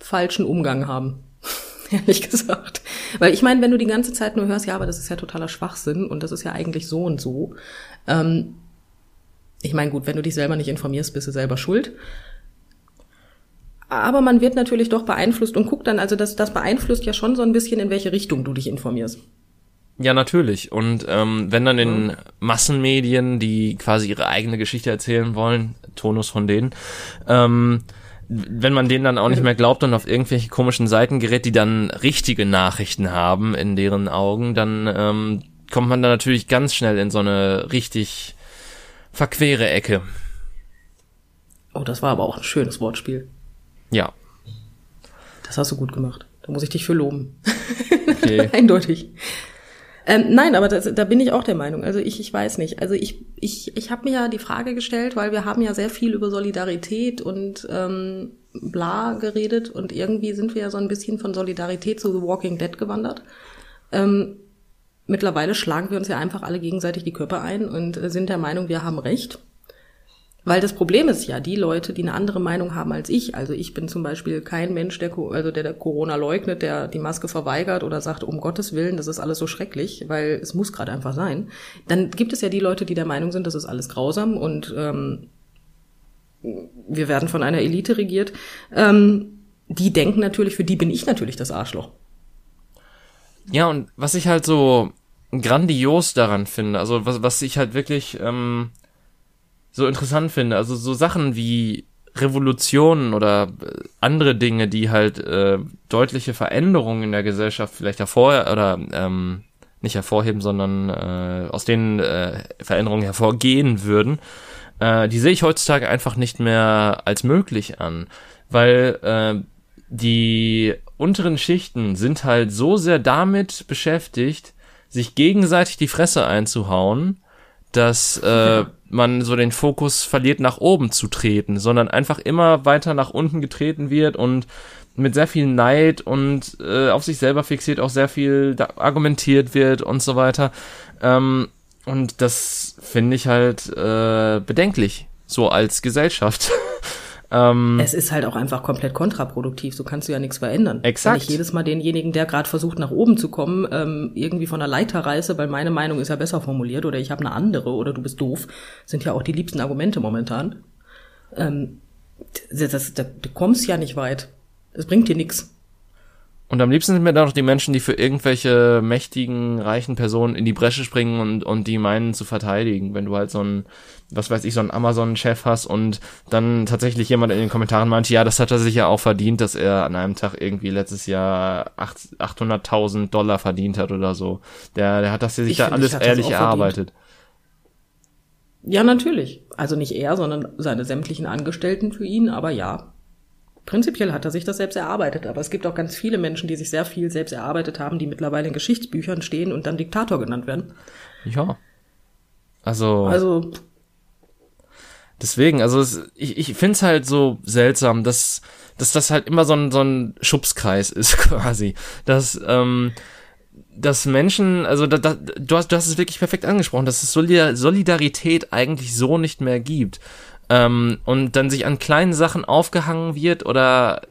falschen Umgang haben. Ehrlich gesagt. Weil ich meine, wenn du die ganze Zeit nur hörst, ja, aber das ist ja totaler Schwachsinn und das ist ja eigentlich so und so. Ähm, ich meine, gut, wenn du dich selber nicht informierst, bist du selber schuld. Aber man wird natürlich doch beeinflusst und guckt dann, also das, das beeinflusst ja schon so ein bisschen, in welche Richtung du dich informierst. Ja, natürlich. Und ähm, wenn dann in ja. Massenmedien, die quasi ihre eigene Geschichte erzählen wollen, Tonus von denen, ähm, wenn man denen dann auch nicht mehr glaubt und auf irgendwelche komischen Seiten gerät, die dann richtige Nachrichten haben in deren Augen, dann ähm, kommt man da natürlich ganz schnell in so eine richtig verquere Ecke. Oh, das war aber auch ein schönes Wortspiel. Ja. Das hast du gut gemacht. Da muss ich dich für loben. Okay. Eindeutig. Ähm, nein, aber das, da bin ich auch der Meinung. Also ich, ich weiß nicht. Also ich, ich, ich habe mir ja die Frage gestellt, weil wir haben ja sehr viel über Solidarität und ähm, bla geredet und irgendwie sind wir ja so ein bisschen von Solidarität zu The Walking Dead gewandert. Ähm, mittlerweile schlagen wir uns ja einfach alle gegenseitig die Köpfe ein und äh, sind der Meinung, wir haben recht. Weil das Problem ist ja, die Leute, die eine andere Meinung haben als ich, also ich bin zum Beispiel kein Mensch, der, also der, der Corona leugnet, der die Maske verweigert oder sagt, um Gottes Willen, das ist alles so schrecklich, weil es muss gerade einfach sein. Dann gibt es ja die Leute, die der Meinung sind, das ist alles grausam und ähm, wir werden von einer Elite regiert. Ähm, die denken natürlich, für die bin ich natürlich das Arschloch. Ja, und was ich halt so grandios daran finde, also was, was ich halt wirklich... Ähm so interessant finde. Also so Sachen wie Revolutionen oder äh, andere Dinge, die halt äh, deutliche Veränderungen in der Gesellschaft vielleicht hervor oder ähm, nicht hervorheben, sondern äh, aus denen äh, Veränderungen hervorgehen würden, äh, die sehe ich heutzutage einfach nicht mehr als möglich an, weil äh, die unteren Schichten sind halt so sehr damit beschäftigt, sich gegenseitig die Fresse einzuhauen, dass äh, man so den Fokus verliert, nach oben zu treten, sondern einfach immer weiter nach unten getreten wird und mit sehr viel Neid und äh, auf sich selber fixiert auch sehr viel argumentiert wird und so weiter. Ähm, und das finde ich halt äh, bedenklich, so als Gesellschaft. ähm, es ist halt auch einfach komplett kontraproduktiv, so kannst du ja nichts verändern. Exakt. Wenn ich jedes Mal denjenigen, der gerade versucht, nach oben zu kommen, ähm, irgendwie von der Leiter reiße, weil meine Meinung ist ja besser formuliert oder ich habe eine andere oder du bist doof, sind ja auch die liebsten Argumente momentan. Ähm, das, das, das, du kommst ja nicht weit. Es bringt dir nichts. Und am liebsten sind mir da noch die Menschen, die für irgendwelche mächtigen, reichen Personen in die Bresche springen und, und die meinen zu verteidigen. Wenn du halt so ein, was weiß ich, so ein Amazon-Chef hast und dann tatsächlich jemand in den Kommentaren meinte, ja, das hat er sich ja auch verdient, dass er an einem Tag irgendwie letztes Jahr 800.000 Dollar verdient hat oder so. Der, der hat das sich ja alles ehrlich erarbeitet. Ja, natürlich. Also nicht er, sondern seine sämtlichen Angestellten für ihn, aber ja, Prinzipiell hat er sich das selbst erarbeitet, aber es gibt auch ganz viele Menschen, die sich sehr viel selbst erarbeitet haben, die mittlerweile in Geschichtsbüchern stehen und dann Diktator genannt werden. Ja. Also. Also. Deswegen, also es, ich, ich finde es halt so seltsam, dass, dass das halt immer so ein, so ein Schubskreis ist, quasi. Dass, ähm, dass Menschen, also da, da, du, hast, du hast es wirklich perfekt angesprochen, dass es Solidarität eigentlich so nicht mehr gibt ähm, und dann sich an kleinen Sachen aufgehangen wird oder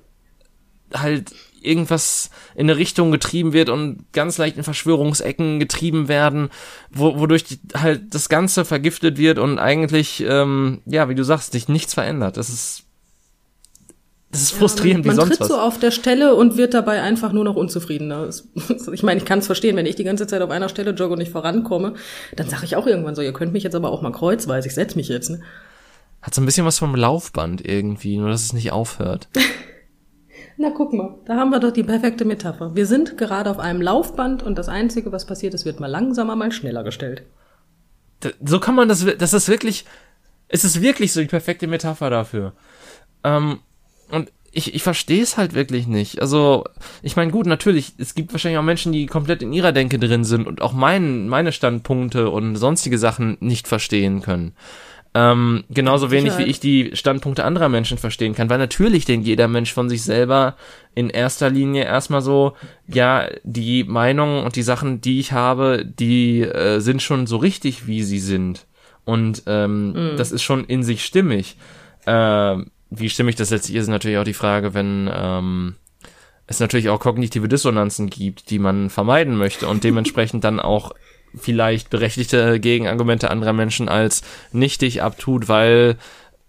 halt irgendwas in eine Richtung getrieben wird und ganz leicht in Verschwörungsecken getrieben werden, wo, wodurch die, halt das Ganze vergiftet wird und eigentlich, ähm, ja, wie du sagst, sich nichts verändert. Das ist das ist frustrierend ja, man, man wie sonst tritt was. so auf der Stelle und wird dabei einfach nur noch unzufriedener. Ich meine, ich kann es verstehen, wenn ich die ganze Zeit auf einer Stelle jogge und nicht vorankomme, dann sage ich auch irgendwann so, ihr könnt mich jetzt aber auch mal kreuzweise, ich setz mich jetzt. Ne? Hat so ein bisschen was vom Laufband irgendwie, nur dass es nicht aufhört. Na guck mal, da haben wir doch die perfekte Metapher. Wir sind gerade auf einem Laufband und das Einzige, was passiert ist, wird mal langsamer, mal schneller gestellt. so kann man das, das ist wirklich, es ist wirklich so die perfekte Metapher dafür. Ähm, und ich, ich verstehe es halt wirklich nicht. Also, ich meine, gut, natürlich, es gibt wahrscheinlich auch Menschen, die komplett in ihrer Denke drin sind und auch mein, meine Standpunkte und sonstige Sachen nicht verstehen können. Ähm, genauso wenig wie ich die Standpunkte anderer Menschen verstehen kann, weil natürlich denkt jeder Mensch von sich selber in erster Linie erstmal so, ja, die Meinungen und die Sachen, die ich habe, die äh, sind schon so richtig, wie sie sind. Und ähm, mhm. das ist schon in sich stimmig. Äh, wie stimmig das letztlich ist, ist natürlich auch die Frage, wenn ähm, es natürlich auch kognitive Dissonanzen gibt, die man vermeiden möchte und dementsprechend dann auch vielleicht berechtigte Gegenargumente anderer Menschen als nichtig abtut, weil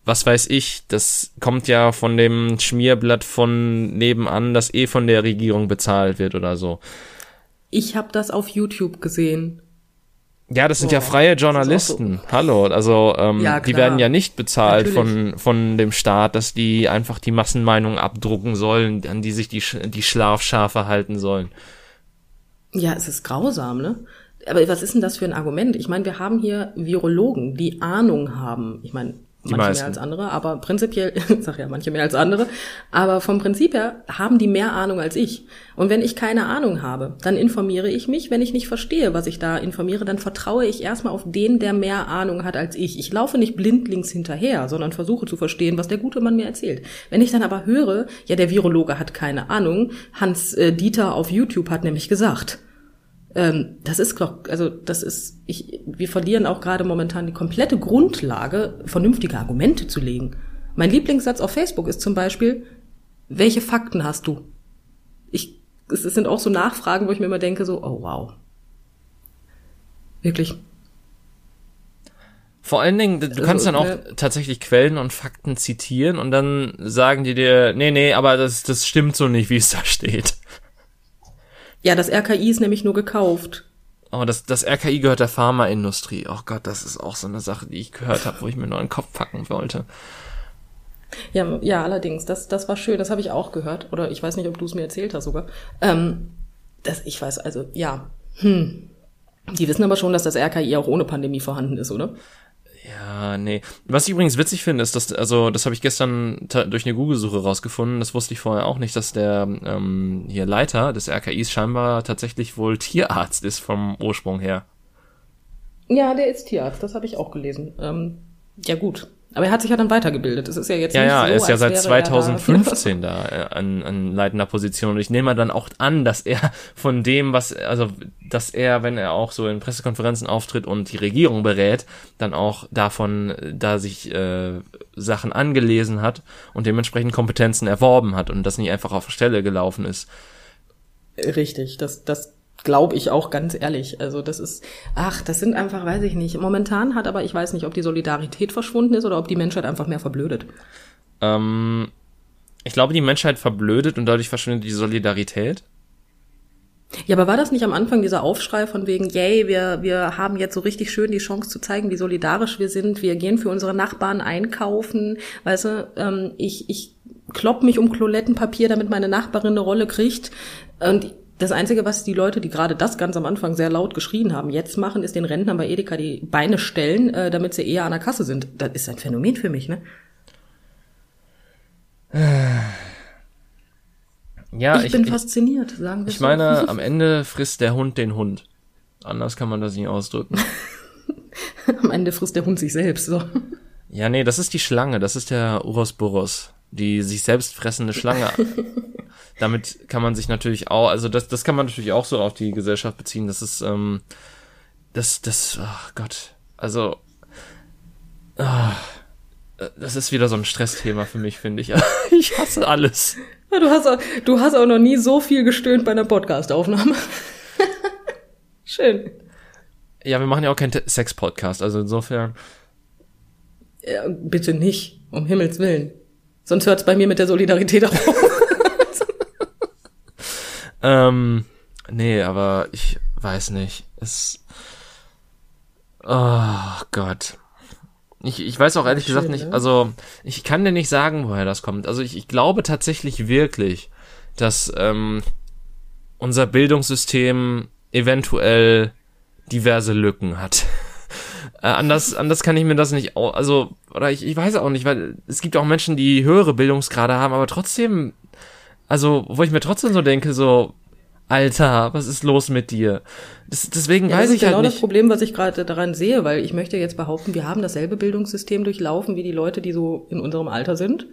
was weiß ich, das kommt ja von dem Schmierblatt von nebenan, das eh von der Regierung bezahlt wird oder so. Ich habe das auf YouTube gesehen. Ja, das sind oh, ja freie Journalisten. So. Hallo, also ähm, ja, die werden ja nicht bezahlt von von dem Staat, dass die einfach die Massenmeinung abdrucken sollen, an die sich die die Schlafschafe halten sollen. Ja, es ist grausam, ne? Aber was ist denn das für ein Argument? Ich meine, wir haben hier Virologen, die Ahnung haben. Ich meine, manche mehr als andere, aber prinzipiell, ich sag ja, manche mehr als andere, aber vom Prinzip her haben die mehr Ahnung als ich. Und wenn ich keine Ahnung habe, dann informiere ich mich. Wenn ich nicht verstehe, was ich da informiere, dann vertraue ich erstmal auf den, der mehr Ahnung hat als ich. Ich laufe nicht blindlings hinterher, sondern versuche zu verstehen, was der gute Mann mir erzählt. Wenn ich dann aber höre, ja, der Virologe hat keine Ahnung, Hans äh, Dieter auf YouTube hat nämlich gesagt, ähm, das ist, also das ist, ich, wir verlieren auch gerade momentan die komplette Grundlage, vernünftige Argumente zu legen. Mein Lieblingssatz auf Facebook ist zum Beispiel, welche Fakten hast du? Ich, es sind auch so Nachfragen, wo ich mir immer denke, so, oh wow. Wirklich. Vor allen Dingen, du kannst also, dann auch tatsächlich Quellen und Fakten zitieren und dann sagen die dir, nee, nee, aber das, das stimmt so nicht, wie es da steht. Ja, das RKI ist nämlich nur gekauft. Oh, das, das RKI gehört der Pharmaindustrie. Oh Gott, das ist auch so eine Sache, die ich gehört habe, wo ich mir nur einen Kopf packen wollte. Ja, ja, allerdings, das, das war schön, das habe ich auch gehört. Oder ich weiß nicht, ob du es mir erzählt hast sogar. Ähm, das, ich weiß, also ja. Hm. Die wissen aber schon, dass das RKI auch ohne Pandemie vorhanden ist, oder? Ja, nee. Was ich übrigens witzig finde, ist, dass, also, das habe ich gestern durch eine Google-Suche rausgefunden, das wusste ich vorher auch nicht, dass der ähm, hier Leiter des RKIs scheinbar tatsächlich wohl Tierarzt ist vom Ursprung her. Ja, der ist Tierarzt, das habe ich auch gelesen. Ähm, ja, gut. Aber er hat sich ja dann weitergebildet. Es ist ja jetzt ja, nicht ja, so, er ist ja seit 2015 da, äh, an, an leitender Position. Und ich nehme dann auch an, dass er von dem, was, also, dass er, wenn er auch so in Pressekonferenzen auftritt und die Regierung berät, dann auch davon, da sich äh, Sachen angelesen hat und dementsprechend Kompetenzen erworben hat und das nicht einfach auf der Stelle gelaufen ist. Richtig, das, das glaube ich auch ganz ehrlich. Also das ist, ach, das sind einfach, weiß ich nicht. Momentan hat aber, ich weiß nicht, ob die Solidarität verschwunden ist oder ob die Menschheit einfach mehr verblödet. Ähm, ich glaube, die Menschheit verblödet und dadurch verschwindet die Solidarität. Ja, aber war das nicht am Anfang dieser Aufschrei von wegen, yay, wir, wir haben jetzt so richtig schön die Chance zu zeigen, wie solidarisch wir sind, wir gehen für unsere Nachbarn einkaufen, weißt du, ähm, ich, ich klopp mich um Klolettenpapier, damit meine Nachbarin eine Rolle kriegt und das Einzige, was die Leute, die gerade das ganz am Anfang sehr laut geschrien haben, jetzt machen, ist den Rentnern bei Edeka die Beine stellen, äh, damit sie eher an der Kasse sind. Das ist ein Phänomen für mich, ne? Ja, ich, ich bin ich, fasziniert, sagen wir Ich so. meine, am Ende frisst der Hund den Hund. Anders kann man das nicht ausdrücken. am Ende frisst der Hund sich selbst, so. Ja, nee, das ist die Schlange, das ist der Uroboros, die sich selbst fressende Schlange. damit kann man sich natürlich auch, also das, das kann man natürlich auch so auf die Gesellschaft beziehen. Das ist, ähm, das, das, oh Gott, also, oh, das ist wieder so ein Stressthema für mich, finde ich. ich hasse alles. Ja, du hast, auch, du hast auch noch nie so viel gestöhnt bei einer Podcast-Aufnahme. Schön. Ja, wir machen ja auch keinen Sex-Podcast, also insofern. Ja, bitte nicht, um Himmels Willen. Sonst hört's bei mir mit der Solidarität auf. Ähm, nee, aber ich weiß nicht. Es. Oh Gott. Ich, ich weiß auch ehrlich Schön, gesagt nicht, ne? also ich kann dir nicht sagen, woher das kommt. Also ich, ich glaube tatsächlich wirklich, dass ähm, unser Bildungssystem eventuell diverse Lücken hat. äh, anders, anders kann ich mir das nicht, also, oder ich, ich weiß auch nicht, weil es gibt auch Menschen, die höhere Bildungsgrade haben, aber trotzdem also, wo ich mir trotzdem so denke, so, Alter, was ist los mit dir? Das, deswegen ja, weiß ich halt genau nicht. Das ist genau das Problem, was ich gerade daran sehe, weil ich möchte jetzt behaupten, wir haben dasselbe Bildungssystem durchlaufen wie die Leute, die so in unserem Alter sind.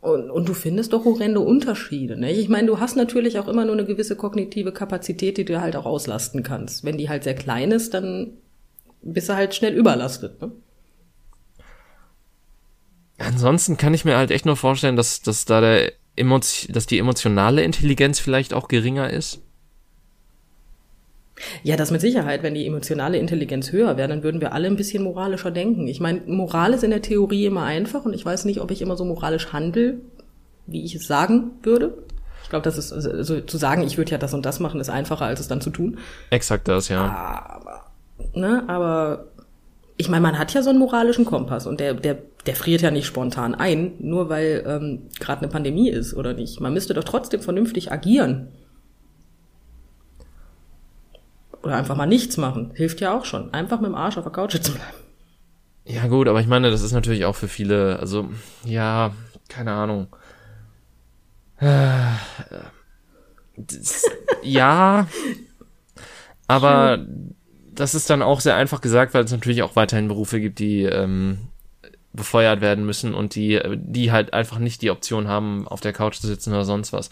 Und, und du findest doch horrende Unterschiede. Ne? Ich meine, du hast natürlich auch immer nur eine gewisse kognitive Kapazität, die du halt auch auslasten kannst. Wenn die halt sehr klein ist, dann bist du halt schnell überlastet. Ne? Ansonsten kann ich mir halt echt nur vorstellen, dass, dass da der dass die emotionale Intelligenz vielleicht auch geringer ist? Ja, das mit Sicherheit. Wenn die emotionale Intelligenz höher wäre, dann würden wir alle ein bisschen moralischer denken. Ich meine, Moral ist in der Theorie immer einfach und ich weiß nicht, ob ich immer so moralisch handle, wie ich es sagen würde. Ich glaube, das ist, also zu sagen, ich würde ja das und das machen, ist einfacher, als es dann zu tun. Exakt das, ja. Aber, ne, aber ich meine, man hat ja so einen moralischen Kompass und der, der, der friert ja nicht spontan ein, nur weil ähm, gerade eine Pandemie ist oder nicht. Man müsste doch trotzdem vernünftig agieren. Oder einfach mal nichts machen. Hilft ja auch schon. Einfach mit dem Arsch auf der Couch sitzen bleiben. Ja gut, aber ich meine, das ist natürlich auch für viele, also ja, keine Ahnung. Das, ja, aber das ist dann auch sehr einfach gesagt, weil es natürlich auch weiterhin Berufe gibt, die ähm, befeuert werden müssen und die, die halt einfach nicht die Option haben, auf der Couch zu sitzen oder sonst was.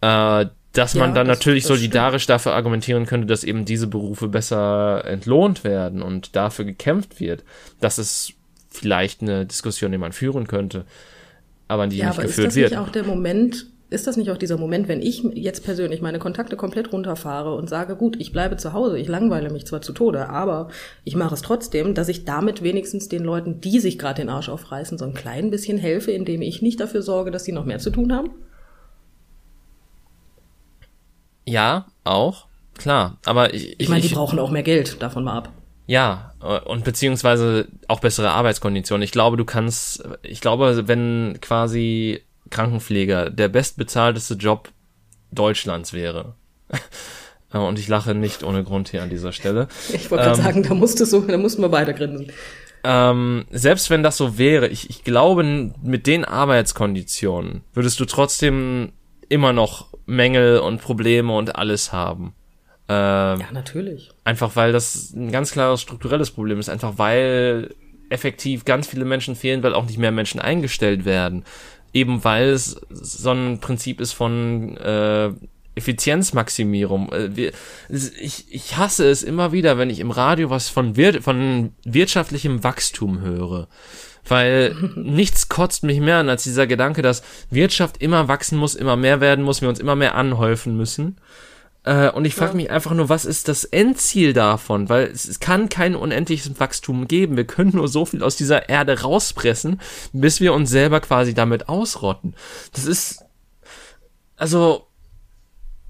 Äh, dass man ja, dann das, natürlich das solidarisch stimmt. dafür argumentieren könnte, dass eben diese Berufe besser entlohnt werden und dafür gekämpft wird. Das ist vielleicht eine Diskussion, die man führen könnte, aber die ja, nicht aber geführt wird. Ist das nicht auch der Moment, ist das nicht auch dieser Moment, wenn ich jetzt persönlich meine Kontakte komplett runterfahre und sage, gut, ich bleibe zu Hause, ich langweile mich zwar zu Tode, aber ich mache es trotzdem, dass ich damit wenigstens den Leuten, die sich gerade den Arsch aufreißen, so ein klein bisschen helfe, indem ich nicht dafür sorge, dass sie noch mehr zu tun haben? Ja, auch, klar. Aber ich, ich, ich meine, die ich, brauchen auch mehr Geld, davon mal ab. Ja, und beziehungsweise auch bessere Arbeitskonditionen. Ich glaube, du kannst, ich glaube, wenn quasi Krankenpfleger der bestbezahlteste Job Deutschlands wäre. und ich lache nicht ohne Grund hier an dieser Stelle. Ich wollte ähm, sagen, da musste so, da mussten wir beide grinsen. Ähm, selbst wenn das so wäre, ich, ich glaube, mit den Arbeitskonditionen würdest du trotzdem immer noch Mängel und Probleme und alles haben. Äh, ja, natürlich. Einfach weil das ein ganz klares strukturelles Problem ist. Einfach weil effektiv ganz viele Menschen fehlen, weil auch nicht mehr Menschen eingestellt werden. Eben weil es so ein Prinzip ist von äh, Effizienzmaximierung. Äh, ich, ich hasse es immer wieder, wenn ich im Radio was von, wir von wirtschaftlichem Wachstum höre. Weil nichts kotzt mich mehr an als dieser Gedanke, dass Wirtschaft immer wachsen muss, immer mehr werden muss, wir uns immer mehr anhäufen müssen. Äh, und ich frage ja. mich einfach nur, was ist das Endziel davon? Weil es, kann kein unendliches Wachstum geben. Wir können nur so viel aus dieser Erde rauspressen, bis wir uns selber quasi damit ausrotten. Das ist, also,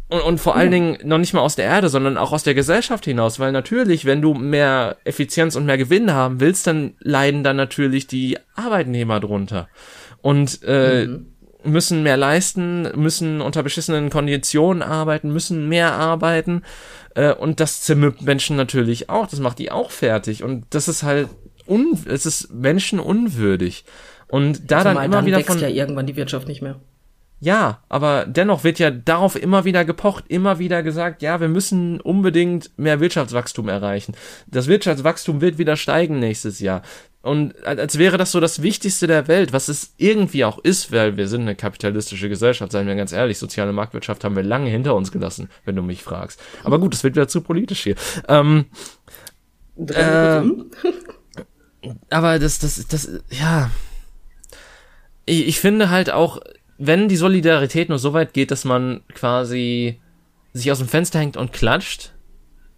und, und vor allen Dingen noch nicht mal aus der Erde, sondern auch aus der Gesellschaft hinaus, weil natürlich, wenn du mehr Effizienz und mehr Gewinn haben willst, dann leiden dann natürlich die Arbeitnehmer drunter. Und äh, mhm müssen mehr leisten, müssen unter beschissenen Konditionen arbeiten, müssen mehr arbeiten. Äh, und das zermürbt Menschen natürlich auch. Das macht die auch fertig. Und das ist halt un es ist menschenunwürdig. Und da also dann immer dann wieder von ja irgendwann die Wirtschaft nicht mehr. Ja, aber dennoch wird ja darauf immer wieder gepocht, immer wieder gesagt, ja, wir müssen unbedingt mehr Wirtschaftswachstum erreichen. Das Wirtschaftswachstum wird wieder steigen nächstes Jahr. Und als wäre das so das Wichtigste der Welt, was es irgendwie auch ist, weil wir sind eine kapitalistische Gesellschaft, seien wir ganz ehrlich, soziale Marktwirtschaft haben wir lange hinter uns gelassen, wenn du mich fragst. Aber gut, es wird wieder zu politisch hier. Ähm, äh, aber das, das, das, ja. Ich, ich finde halt auch, wenn die Solidarität nur so weit geht, dass man quasi sich aus dem Fenster hängt und klatscht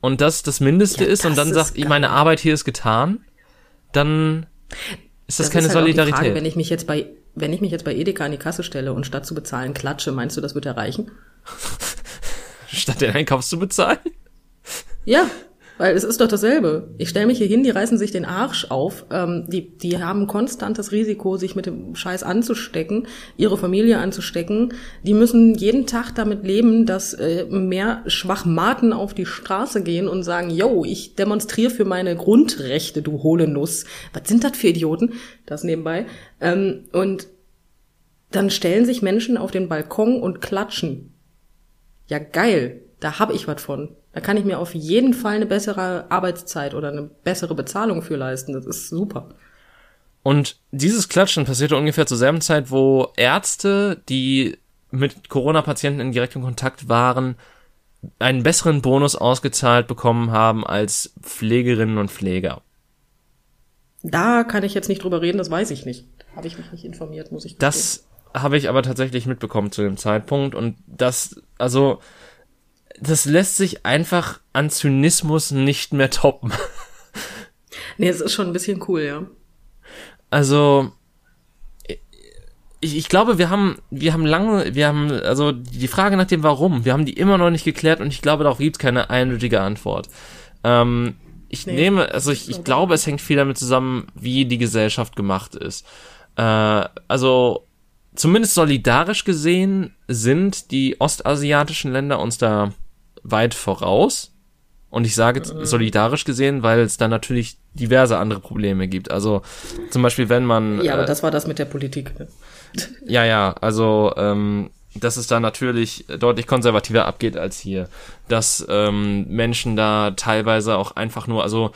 und das das Mindeste ja, ist und dann sagt, meine Arbeit hier ist getan, dann ist das, das keine ist halt Solidarität. Frage, wenn ich mich jetzt bei wenn ich mich jetzt bei Edeka an die Kasse stelle und statt zu bezahlen klatsche, meinst du, das wird erreichen? statt den Einkauf zu bezahlen? Ja, weil es ist doch dasselbe. Ich stelle mich hier hin, die reißen sich den Arsch auf. Ähm, die, die haben konstant das Risiko, sich mit dem Scheiß anzustecken, ihre Familie anzustecken. Die müssen jeden Tag damit leben, dass äh, mehr Schwachmaten auf die Straße gehen und sagen, yo, ich demonstriere für meine Grundrechte, du hohle Nuss. Was sind das für Idioten? Das nebenbei. Ähm, und dann stellen sich Menschen auf den Balkon und klatschen. Ja, geil. Da hab ich was von. Da kann ich mir auf jeden Fall eine bessere Arbeitszeit oder eine bessere Bezahlung für leisten. Das ist super. Und dieses Klatschen passierte ungefähr zur selben Zeit, wo Ärzte, die mit Corona-Patienten in direktem Kontakt waren, einen besseren Bonus ausgezahlt bekommen haben als Pflegerinnen und Pfleger. Da kann ich jetzt nicht drüber reden, das weiß ich nicht. Habe ich mich nicht informiert, muss ich gestehen. Das habe ich aber tatsächlich mitbekommen zu dem Zeitpunkt und das, also das lässt sich einfach an Zynismus nicht mehr toppen. Nee, es ist schon ein bisschen cool, ja. Also, ich, ich glaube, wir haben, wir haben lange, wir haben, also die Frage nach dem Warum, wir haben die immer noch nicht geklärt und ich glaube, darauf gibt es keine eindeutige Antwort. Ähm, ich nee, nehme, also ich, ich glaube, es hängt viel damit zusammen, wie die Gesellschaft gemacht ist. Äh, also zumindest solidarisch gesehen sind die ostasiatischen Länder uns da weit voraus. Und ich sage mhm. solidarisch gesehen, weil es da natürlich diverse andere Probleme gibt. Also zum Beispiel, wenn man. Ja, aber äh, das war das mit der Politik. Ja, ja, also ähm, dass es da natürlich deutlich konservativer abgeht als hier. Dass ähm, Menschen da teilweise auch einfach nur, also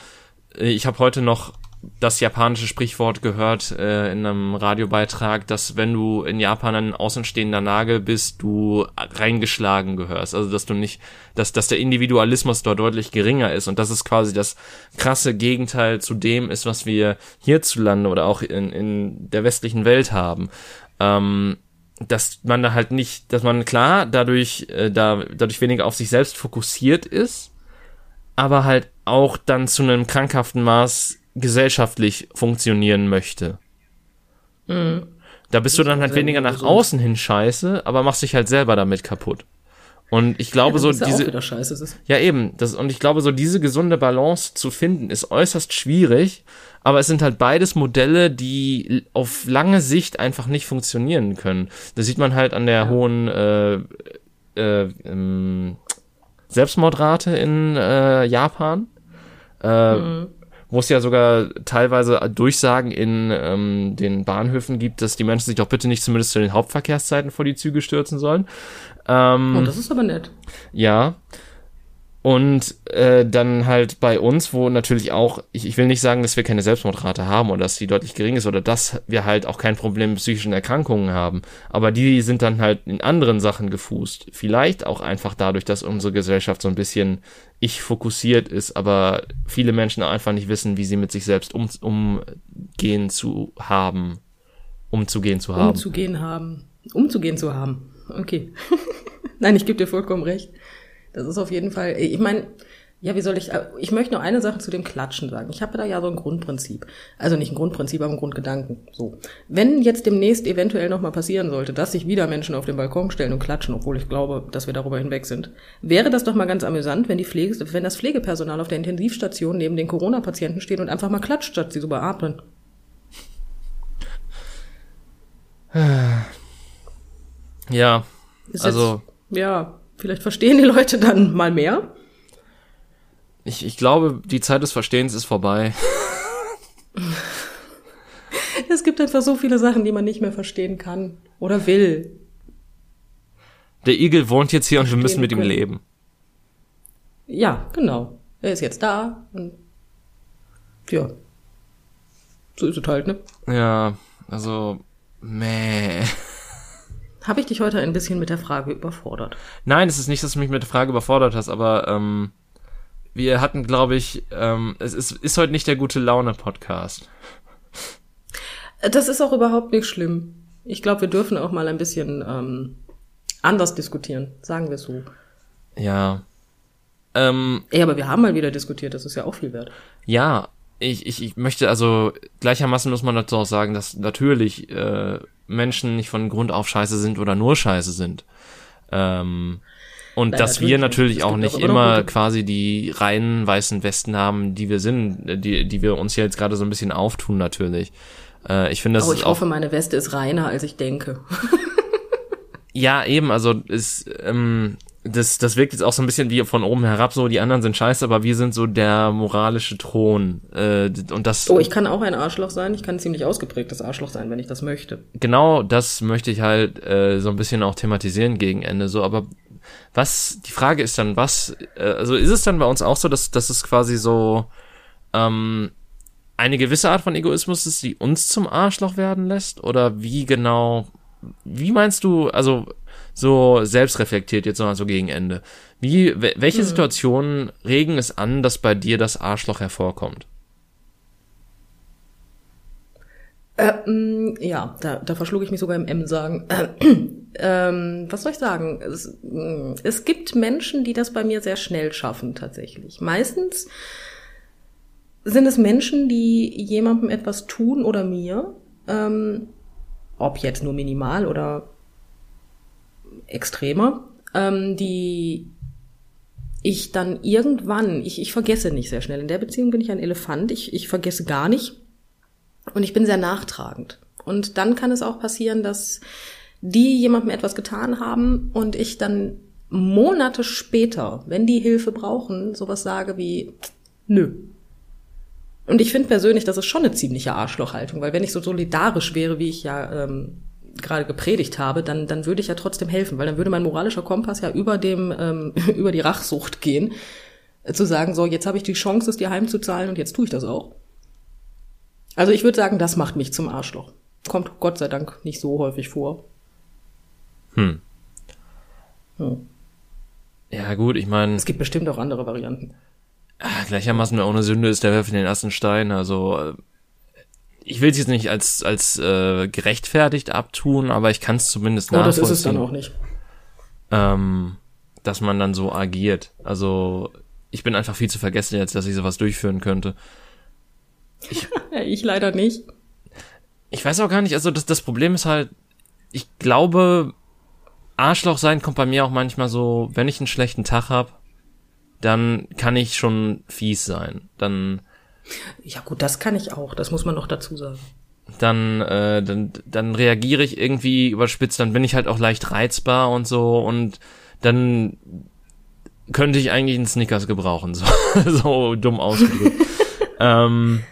ich habe heute noch das japanische Sprichwort gehört äh, in einem Radiobeitrag, dass wenn du in Japan ein außenstehender Nagel bist, du reingeschlagen gehörst. Also dass du nicht, dass, dass der Individualismus dort deutlich geringer ist und das ist quasi das krasse Gegenteil zu dem ist, was wir hierzulande oder auch in, in der westlichen Welt haben. Ähm, dass man da halt nicht, dass man klar dadurch, äh, da, dadurch weniger auf sich selbst fokussiert ist, aber halt auch dann zu einem krankhaften Maß gesellschaftlich funktionieren möchte. Mhm. Da bist du dann halt weniger nach außen hin scheiße, aber machst dich halt selber damit kaputt. Und ich glaube Ja, so ja diese scheiße. Ja, eben. Das, und ich glaube, so diese gesunde Balance zu finden, ist äußerst schwierig. Aber es sind halt beides Modelle, die auf lange Sicht einfach nicht funktionieren können. Das sieht man halt an der hohen äh, äh, ähm, Selbstmordrate in äh, Japan. Äh, Wo es ja sogar teilweise Durchsagen in ähm, den Bahnhöfen gibt, dass die Menschen sich doch bitte nicht zumindest zu den Hauptverkehrszeiten vor die Züge stürzen sollen. Ähm, oh, das ist aber nett. ja. Und äh, dann halt bei uns, wo natürlich auch, ich, ich will nicht sagen, dass wir keine Selbstmordrate haben oder dass die deutlich gering ist oder dass wir halt auch kein Problem mit psychischen Erkrankungen haben. Aber die sind dann halt in anderen Sachen gefußt. Vielleicht auch einfach dadurch, dass unsere Gesellschaft so ein bisschen ich fokussiert ist, aber viele Menschen einfach nicht wissen, wie sie mit sich selbst um, umgehen zu haben. Umzugehen zu haben. Umzugehen haben. Umzugehen zu haben. Okay. Nein, ich gebe dir vollkommen recht. Das ist auf jeden Fall, ich meine, ja, wie soll ich, ich möchte noch eine Sache zu dem Klatschen sagen. Ich habe da ja so ein Grundprinzip. Also nicht ein Grundprinzip, aber ein Grundgedanken. So. Wenn jetzt demnächst eventuell nochmal passieren sollte, dass sich wieder Menschen auf den Balkon stellen und klatschen, obwohl ich glaube, dass wir darüber hinweg sind, wäre das doch mal ganz amüsant, wenn die Pflege, wenn das Pflegepersonal auf der Intensivstation neben den Corona-Patienten steht und einfach mal klatscht, statt sie so beatmen. Ja. Ist Also- jetzt, ja, vielleicht verstehen die Leute dann mal mehr. Ich, ich glaube, die Zeit des Verstehens ist vorbei. Es gibt einfach so viele Sachen, die man nicht mehr verstehen kann oder will. Der Igel wohnt jetzt hier und wir müssen mit ihm können. leben. Ja, genau. Er ist jetzt da und ja. So ist es halt, ne? Ja, also, meh. Habe ich dich heute ein bisschen mit der Frage überfordert? Nein, es ist nicht, dass du mich mit der Frage überfordert hast, aber ähm, wir hatten, glaube ich, ähm, es ist, ist heute nicht der gute Laune-Podcast. Das ist auch überhaupt nicht schlimm. Ich glaube, wir dürfen auch mal ein bisschen ähm, anders diskutieren, sagen wir so. Ja. Ähm, Ey, aber wir haben mal wieder diskutiert, das ist ja auch viel wert. ja, ich, ich, ich möchte, also gleichermaßen muss man dazu auch sagen, dass natürlich äh, Menschen nicht von Grund auf scheiße sind oder nur scheiße sind. Ähm, und Nein, dass wir natürlich natürlich nicht. Auch nicht immer gute- quasi die reinen weißen Westen haben, die wir sind, die, die wir uns jetzt gerade so ein bisschen auftun natürlich. Äh, ich finde, das Oh, ist ich auch hoffe, meine Weste ist reiner, als ich denke. Ja, eben, also ist, ähm, das, das wirkt jetzt auch so ein bisschen wie von oben herab, so die anderen sind scheiße, aber wir sind so der moralische Thron. Äh, und das Oh, ich kann auch ein Arschloch sein. Ich kann ein ziemlich ausgeprägtes Arschloch sein, wenn ich das möchte. genau das möchte ich halt äh, so ein bisschen auch thematisieren gegen Ende. So, aber was, die Frage ist dann, was, äh, also ist es dann bei uns auch so, dass, dass es quasi so ähm, eine gewisse Art von Egoismus ist, die uns zum Arschloch werden lässt? Oder wie genau, wie meinst du, also so selbstreflektiert jetzt nochmal so gegen Ende, wie, wel- welche Situationen regen es an, dass bei dir das Arschloch hervorkommt? Äh, mh, ja, da, da verschlug ich mich sogar im M sagen. ähm, was soll ich sagen? Es, mh, es gibt Menschen, die das bei mir sehr schnell schaffen, tatsächlich. Meistens sind es Menschen, die jemandem etwas tun oder mir, ähm, ob jetzt nur minimal oder extremer, ähm, die ich dann irgendwann, ich, ich vergesse nicht sehr schnell. In der Beziehung bin ich ein Elefant, ich, ich vergesse gar nicht. Und ich bin sehr nachtragend. Und dann kann es auch passieren, dass die jemandem etwas getan haben und ich dann Monate später, wenn die Hilfe brauchen, sowas sage wie, nö. Und ich finde persönlich, das ist schon eine ziemliche Arschlochhaltung, weil wenn ich so solidarisch wäre, wie ich ja ähm, gerade gepredigt habe, dann, dann würde ich ja trotzdem helfen, weil dann würde mein moralischer Kompass ja über dem, ähm, über die Rachsucht gehen, äh, zu sagen, so, jetzt habe ich die Chance, es dir heimzuzahlen und jetzt tue ich das auch. Also ich würde sagen, das macht mich zum Arschloch. Kommt Gott sei Dank nicht so häufig vor. Hm. Hm. Ja, gut, ich meine, Es gibt bestimmt auch andere Varianten. Ah, gleichermaßen wer ohne Sünde ist, der werfe den ersten Stein. Also äh, ich will es jetzt nicht als als äh, gerechtfertigt abtun, aber ich kann es zumindest das nachvollziehen, ist es dann auch nicht. ähm, dass man dann so agiert. Also ich bin einfach viel zu vergessen jetzt, dass ich sowas durchführen könnte. Ich leider nicht. Ich weiß auch gar nicht, also das, das Problem ist halt, ich glaube, Arschloch sein kommt bei mir auch manchmal so, wenn ich einen schlechten Tag hab, dann kann ich schon fies sein. Dann Ja gut, das kann ich auch, das muss man noch dazu sagen. dann, äh, dann, dann reagiere ich irgendwie überspitzt, dann bin ich halt auch leicht reizbar und so und dann könnte ich eigentlich einen Snickers gebrauchen, so, so dumm ausgedrückt. ähm,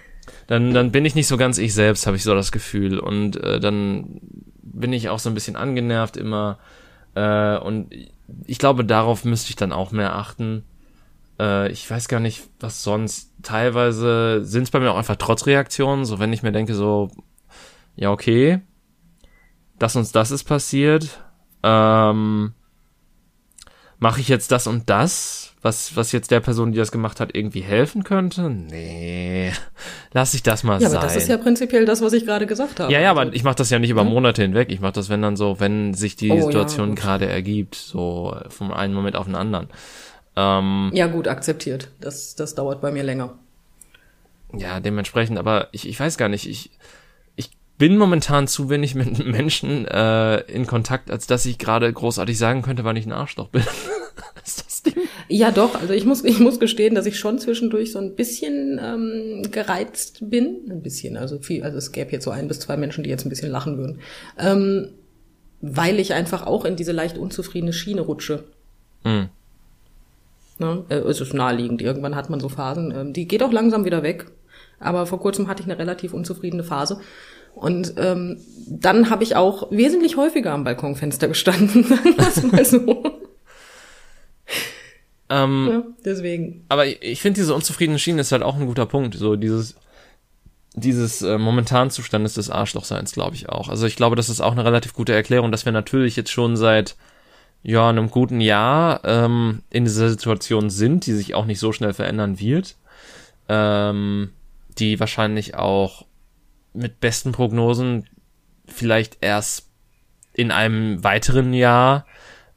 dann, dann bin ich nicht so ganz ich selbst, habe ich so das Gefühl. Und äh, dann bin ich auch so ein bisschen angenervt immer. Äh, und ich glaube, darauf müsste ich dann auch mehr achten. Äh, ich weiß gar nicht, was sonst. Teilweise sind es bei mir auch einfach Trotzreaktionen, so wenn ich mir denke, so, ja, okay, das und das ist passiert. Ähm, Mache ich jetzt das und das, was, was jetzt der Person, die das gemacht hat, irgendwie helfen könnte? Nee, lass ich das mal Ja, sein. aber das ist ja prinzipiell das, was ich gerade gesagt habe. Ja, ja, aber Also, ich mache das ja nicht über Hm? Monate hinweg. Ich mache das, wenn dann so, wenn sich die Oh, ja, Situation gut. gerade ergibt, so vom einen Moment auf den anderen. Ähm, ja gut, akzeptiert. Das, das dauert bei mir länger. ja, dementsprechend, aber ich, ich weiß gar nicht, ich, ich bin momentan zu wenig mit Menschen äh, in Kontakt, als dass ich gerade großartig sagen könnte, wann ich ein Arschloch bin. ist das Ding? Ja, doch. Also ich muss, ich muss gestehen, dass ich schon zwischendurch so ein bisschen ähm, gereizt bin. Ein bisschen, also viel. Also es gäbe jetzt so ein bis zwei Menschen, die jetzt ein bisschen lachen würden. Ähm, weil ich einfach auch in diese leicht unzufriedene Schiene rutsche. Hm. Ne? Äh, Es ist naheliegend. Irgendwann hat man so Phasen. Ähm, die geht auch langsam wieder weg. Aber vor kurzem hatte ich eine relativ unzufriedene Phase. Und ähm, dann habe ich auch wesentlich häufiger am Balkonfenster gestanden, sagen wir mal so. Ähm, ja, deswegen. aber ich- ich finde, diese unzufriedene Schiene ist halt auch ein guter Punkt. So dieses, dieses äh, momentanen Zustandes des Arschlochseins, glaube ich auch. Also ich glaube, das ist auch eine relativ gute Erklärung, dass wir natürlich jetzt schon seit ja einem guten Jahr ähm, in dieser Situation sind, die sich auch nicht so schnell verändern wird, ähm, die wahrscheinlich auch mit besten Prognosen vielleicht erst in einem weiteren Jahr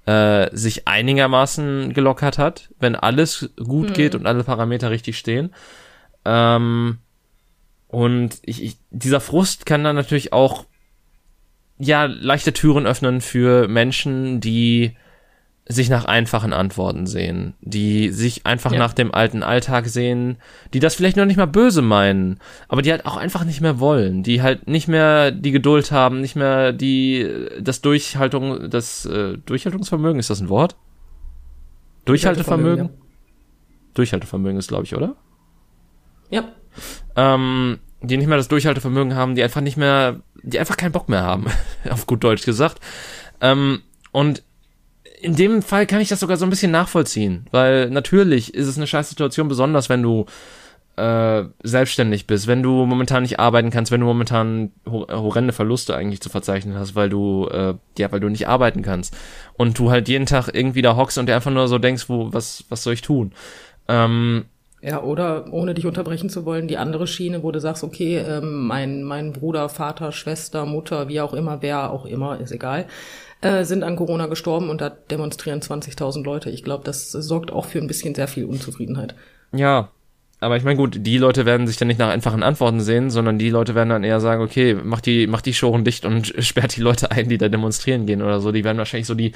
äh, sich einigermaßen gelockert hat, wenn alles gut geht und alle Parameter richtig stehen. Ähm, und ich, ich, dieser Frust kann dann natürlich auch ja leichte Türen öffnen für Menschen, die sich nach einfachen Antworten sehen, die sich einfach Ja. nach dem alten Alltag sehen, die das vielleicht noch nicht mal böse meinen, aber die halt auch einfach nicht mehr wollen, die halt nicht mehr die Geduld haben, nicht mehr die das Durchhaltung, das äh, Durchhaltungsvermögen ist das ein Wort? Durchhaltevermögen? Durchhaltevermögen ist, glaube ich, oder? Ja. ähm, die nicht mehr das Durchhaltevermögen haben, die einfach nicht mehr, die einfach keinen Bock mehr haben, auf gut Deutsch gesagt. Ähm, und in dem Fall kann ich das sogar so ein bisschen nachvollziehen, weil natürlich ist es eine scheiß Situation, besonders wenn du äh, selbstständig bist, wenn du momentan nicht arbeiten kannst, wenn du momentan hor horrende Verluste eigentlich zu verzeichnen hast, weil du äh, ja, weil du nicht arbeiten kannst und du halt jeden Tag irgendwie da hockst und dir einfach nur so denkst, wo was was soll ich tun? Ähm, Ja, oder ohne dich unterbrechen zu wollen, die andere Schiene, wo du sagst, okay, ähm, mein, mein Bruder, Vater, Schwester, Mutter, wie auch immer, wer auch immer, ist egal, äh, sind an Corona gestorben und da demonstrieren 20.000 Leute. Ich glaube, das sorgt auch für ein bisschen sehr viel Unzufriedenheit. Ja, aber ich meine, gut, die Leute werden sich dann nicht nach einfachen Antworten sehen, sondern die Leute werden dann eher sagen, okay, mach die, mach die Shoren dicht und sperrt die Leute ein, die da demonstrieren gehen oder so. Die werden wahrscheinlich so die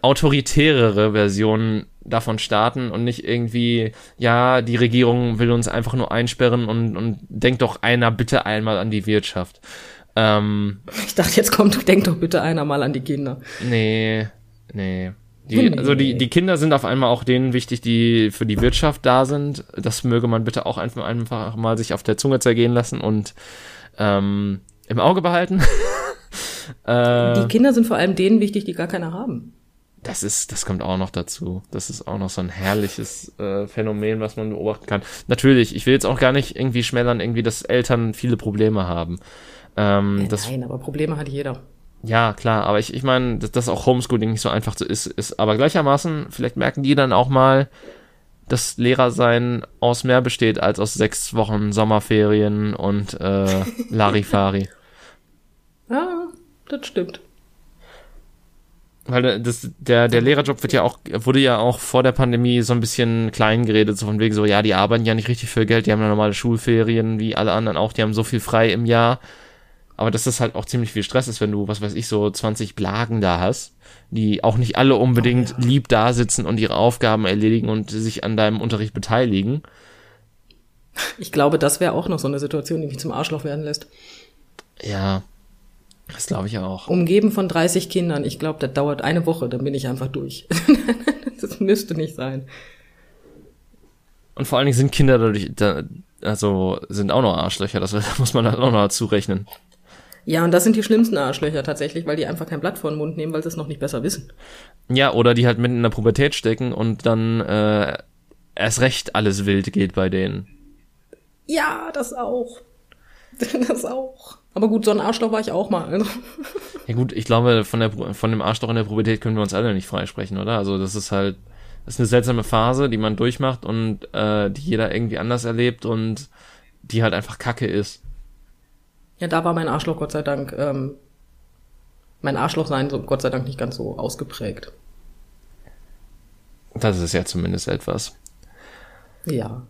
autoritärere Version davon starten und nicht irgendwie, ja, die Regierung will uns einfach nur einsperren und, und denkt doch einer bitte einmal an die Wirtschaft. Ähm, Ich dachte, jetzt kommt, denk doch bitte einer mal an die Kinder. Nee, nee. Die, Nee. Also die, die Kinder sind auf einmal auch denen wichtig, die für die Wirtschaft da sind. Das möge man bitte auch einfach, einfach mal sich auf der Zunge zergehen lassen und ähm, im Auge behalten. äh, Die Kinder sind vor allem denen wichtig, die gar keine haben. das ist, das kommt auch noch dazu. Das ist auch noch so ein herrliches äh, Phänomen, was man beobachten kann. Natürlich, ich will jetzt auch gar nicht irgendwie schmälern, irgendwie, dass Eltern viele Probleme haben. Ähm, Äh, das Nein, aber Probleme hat jeder. Ja, klar, aber ich, ich meine, dass, dass auch Homeschooling nicht so einfach so ist, ist aber gleichermaßen, vielleicht merken die dann auch mal, dass Lehrersein aus mehr besteht als aus sechs Wochen Sommerferien und äh, Larifari. Ja, das stimmt. Weil das, der, der Lehrerjob wird ja auch, wurde ja auch vor der Pandemie so ein bisschen klein geredet, so von wegen so, ja, die arbeiten ja nicht richtig viel Geld, die haben ja normale Schulferien, wie alle anderen auch, die haben so viel frei im Jahr. Aber dass das halt auch ziemlich viel Stress ist, wenn du, was weiß ich, so 20 Blagen da hast, die auch nicht alle unbedingt Oh ja. lieb da sitzen und ihre Aufgaben erledigen und sich an deinem Unterricht beteiligen. Ich glaube, das wäre auch noch so eine Situation, die mich zum Arschloch werden lässt. Ja, das glaube ich auch. Umgeben von 30 Kindern. Ich glaube, das dauert eine Woche, dann bin ich einfach durch. das müsste nicht sein. Und vor allen Dingen sind Kinder dadurch, da, also sind auch noch Arschlöcher, das muss man dann auch noch dazu rechnen. Ja, und das sind die schlimmsten Arschlöcher tatsächlich, weil die einfach kein Blatt vor den Mund nehmen, weil sie es noch nicht besser wissen. Ja, oder die halt mitten in der Pubertät stecken und dann äh, erst recht alles wild geht bei denen. Ja, das auch. Das auch. Aber gut, so ein Arschloch war ich auch mal. Also. Ja gut, ich glaube, von, der, von dem Arschloch in der Pubertät können wir uns alle nicht freisprechen, oder? Also das ist halt, das ist eine seltsame Phase, die man durchmacht und äh, die jeder irgendwie anders erlebt und die halt einfach Kacke ist. Ja, da war mein Arschloch Gott sei Dank, ähm, mein Arschlochsein so Gott sei Dank nicht ganz so ausgeprägt. Das ist ja zumindest etwas. Ja.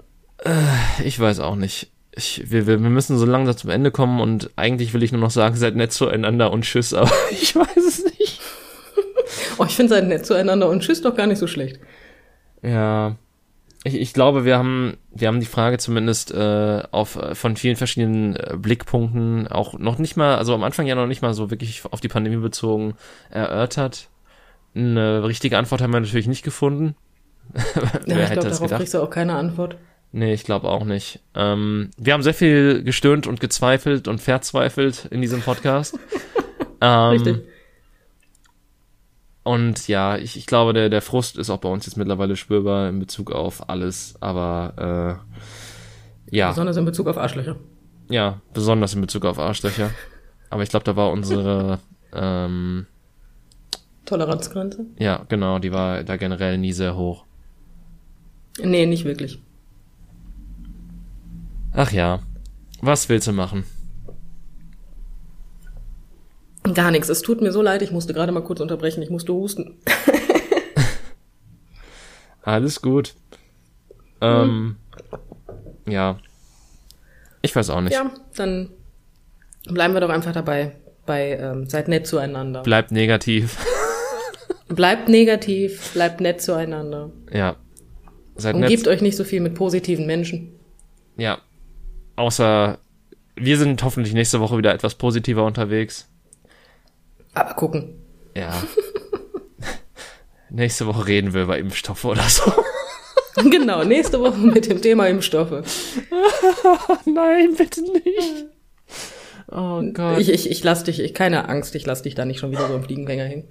Ich weiß auch nicht. Ich, wir, wir, wir müssen so langsam zum Ende kommen und eigentlich will ich nur noch sagen, seid nett zueinander und tschüss, aber ich weiß es nicht. Oh, ich finde sein nett zueinander und tschüss doch gar nicht so schlecht. Ja. Ich, ich glaube, wir haben, wir haben die Frage zumindest äh, auf von vielen verschiedenen äh, Blickpunkten auch noch nicht mal, also am Anfang ja noch nicht mal so wirklich auf die Pandemie bezogen erörtert. Eine richtige Antwort haben wir natürlich nicht gefunden. Ja, ich glaube, darauf kriegst du auch keine Antwort. Nee, ich glaube auch nicht. Ähm, wir haben sehr viel gestöhnt und gezweifelt und verzweifelt in diesem Podcast. ähm, Richtig. Und ja, ich, ich glaube, der, der Frust ist auch bei uns jetzt mittlerweile spürbar in Bezug auf alles, aber äh, ja, Besonders in Bezug auf Arschlöcher. ja, besonders in Bezug auf Arschlöcher. Aber ich glaube, da war unsere, ähm, Toleranzgrenze? ja, genau, die war da generell nie sehr hoch. Nee, nicht wirklich. Ach ja, was willst du machen? Gar nichts. Es tut mir so leid, ich musste gerade mal kurz unterbrechen. Ich musste husten. Alles gut. Ähm, ja. Ich weiß auch nicht. Ja, dann bleiben wir doch einfach dabei. Bei ähm, seid nett zueinander. Bleibt negativ. Bleibt negativ, bleibt nett zueinander. ja. Seid Und gebt euch nicht so viel mit positiven Menschen. Ja. Außer wir sind hoffentlich nächste Woche wieder etwas positiver unterwegs. Aber gucken. Ja. nächste Woche reden wir über Impfstoffe oder so. genau, nächste Woche mit dem Thema Impfstoffe. Nein, bitte nicht. Oh Gott. Ich, ich, ich lass dich, ich, keine Angst, ich lass dich da nicht schon wieder so im Fliegenfänger hängen.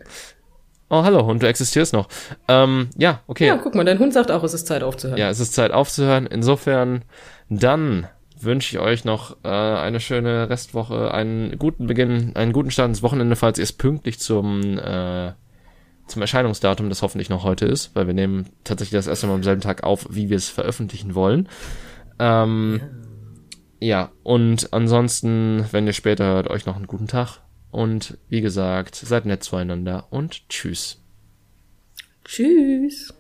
oh, hallo, und du existierst noch. Ähm, ja, okay. Ja, Ja. guck mal, dein Hund sagt auch, es ist Zeit aufzuhören. es ist Zeit aufzuhören. Insofern, dann wünsche ich euch noch äh, eine schöne Restwoche, einen guten Beginn, einen guten Start ins Wochenende, falls ihr es pünktlich zum äh, zum Erscheinungsdatum, das hoffentlich noch heute ist, weil wir nehmen tatsächlich das erste Mal am selben Tag auf, wie wir es veröffentlichen wollen. Ähm, ja, und ansonsten, wenn ihr später hört, euch noch einen guten Tag. Und wie gesagt, seid nett zueinander und tschüss. Tschüss.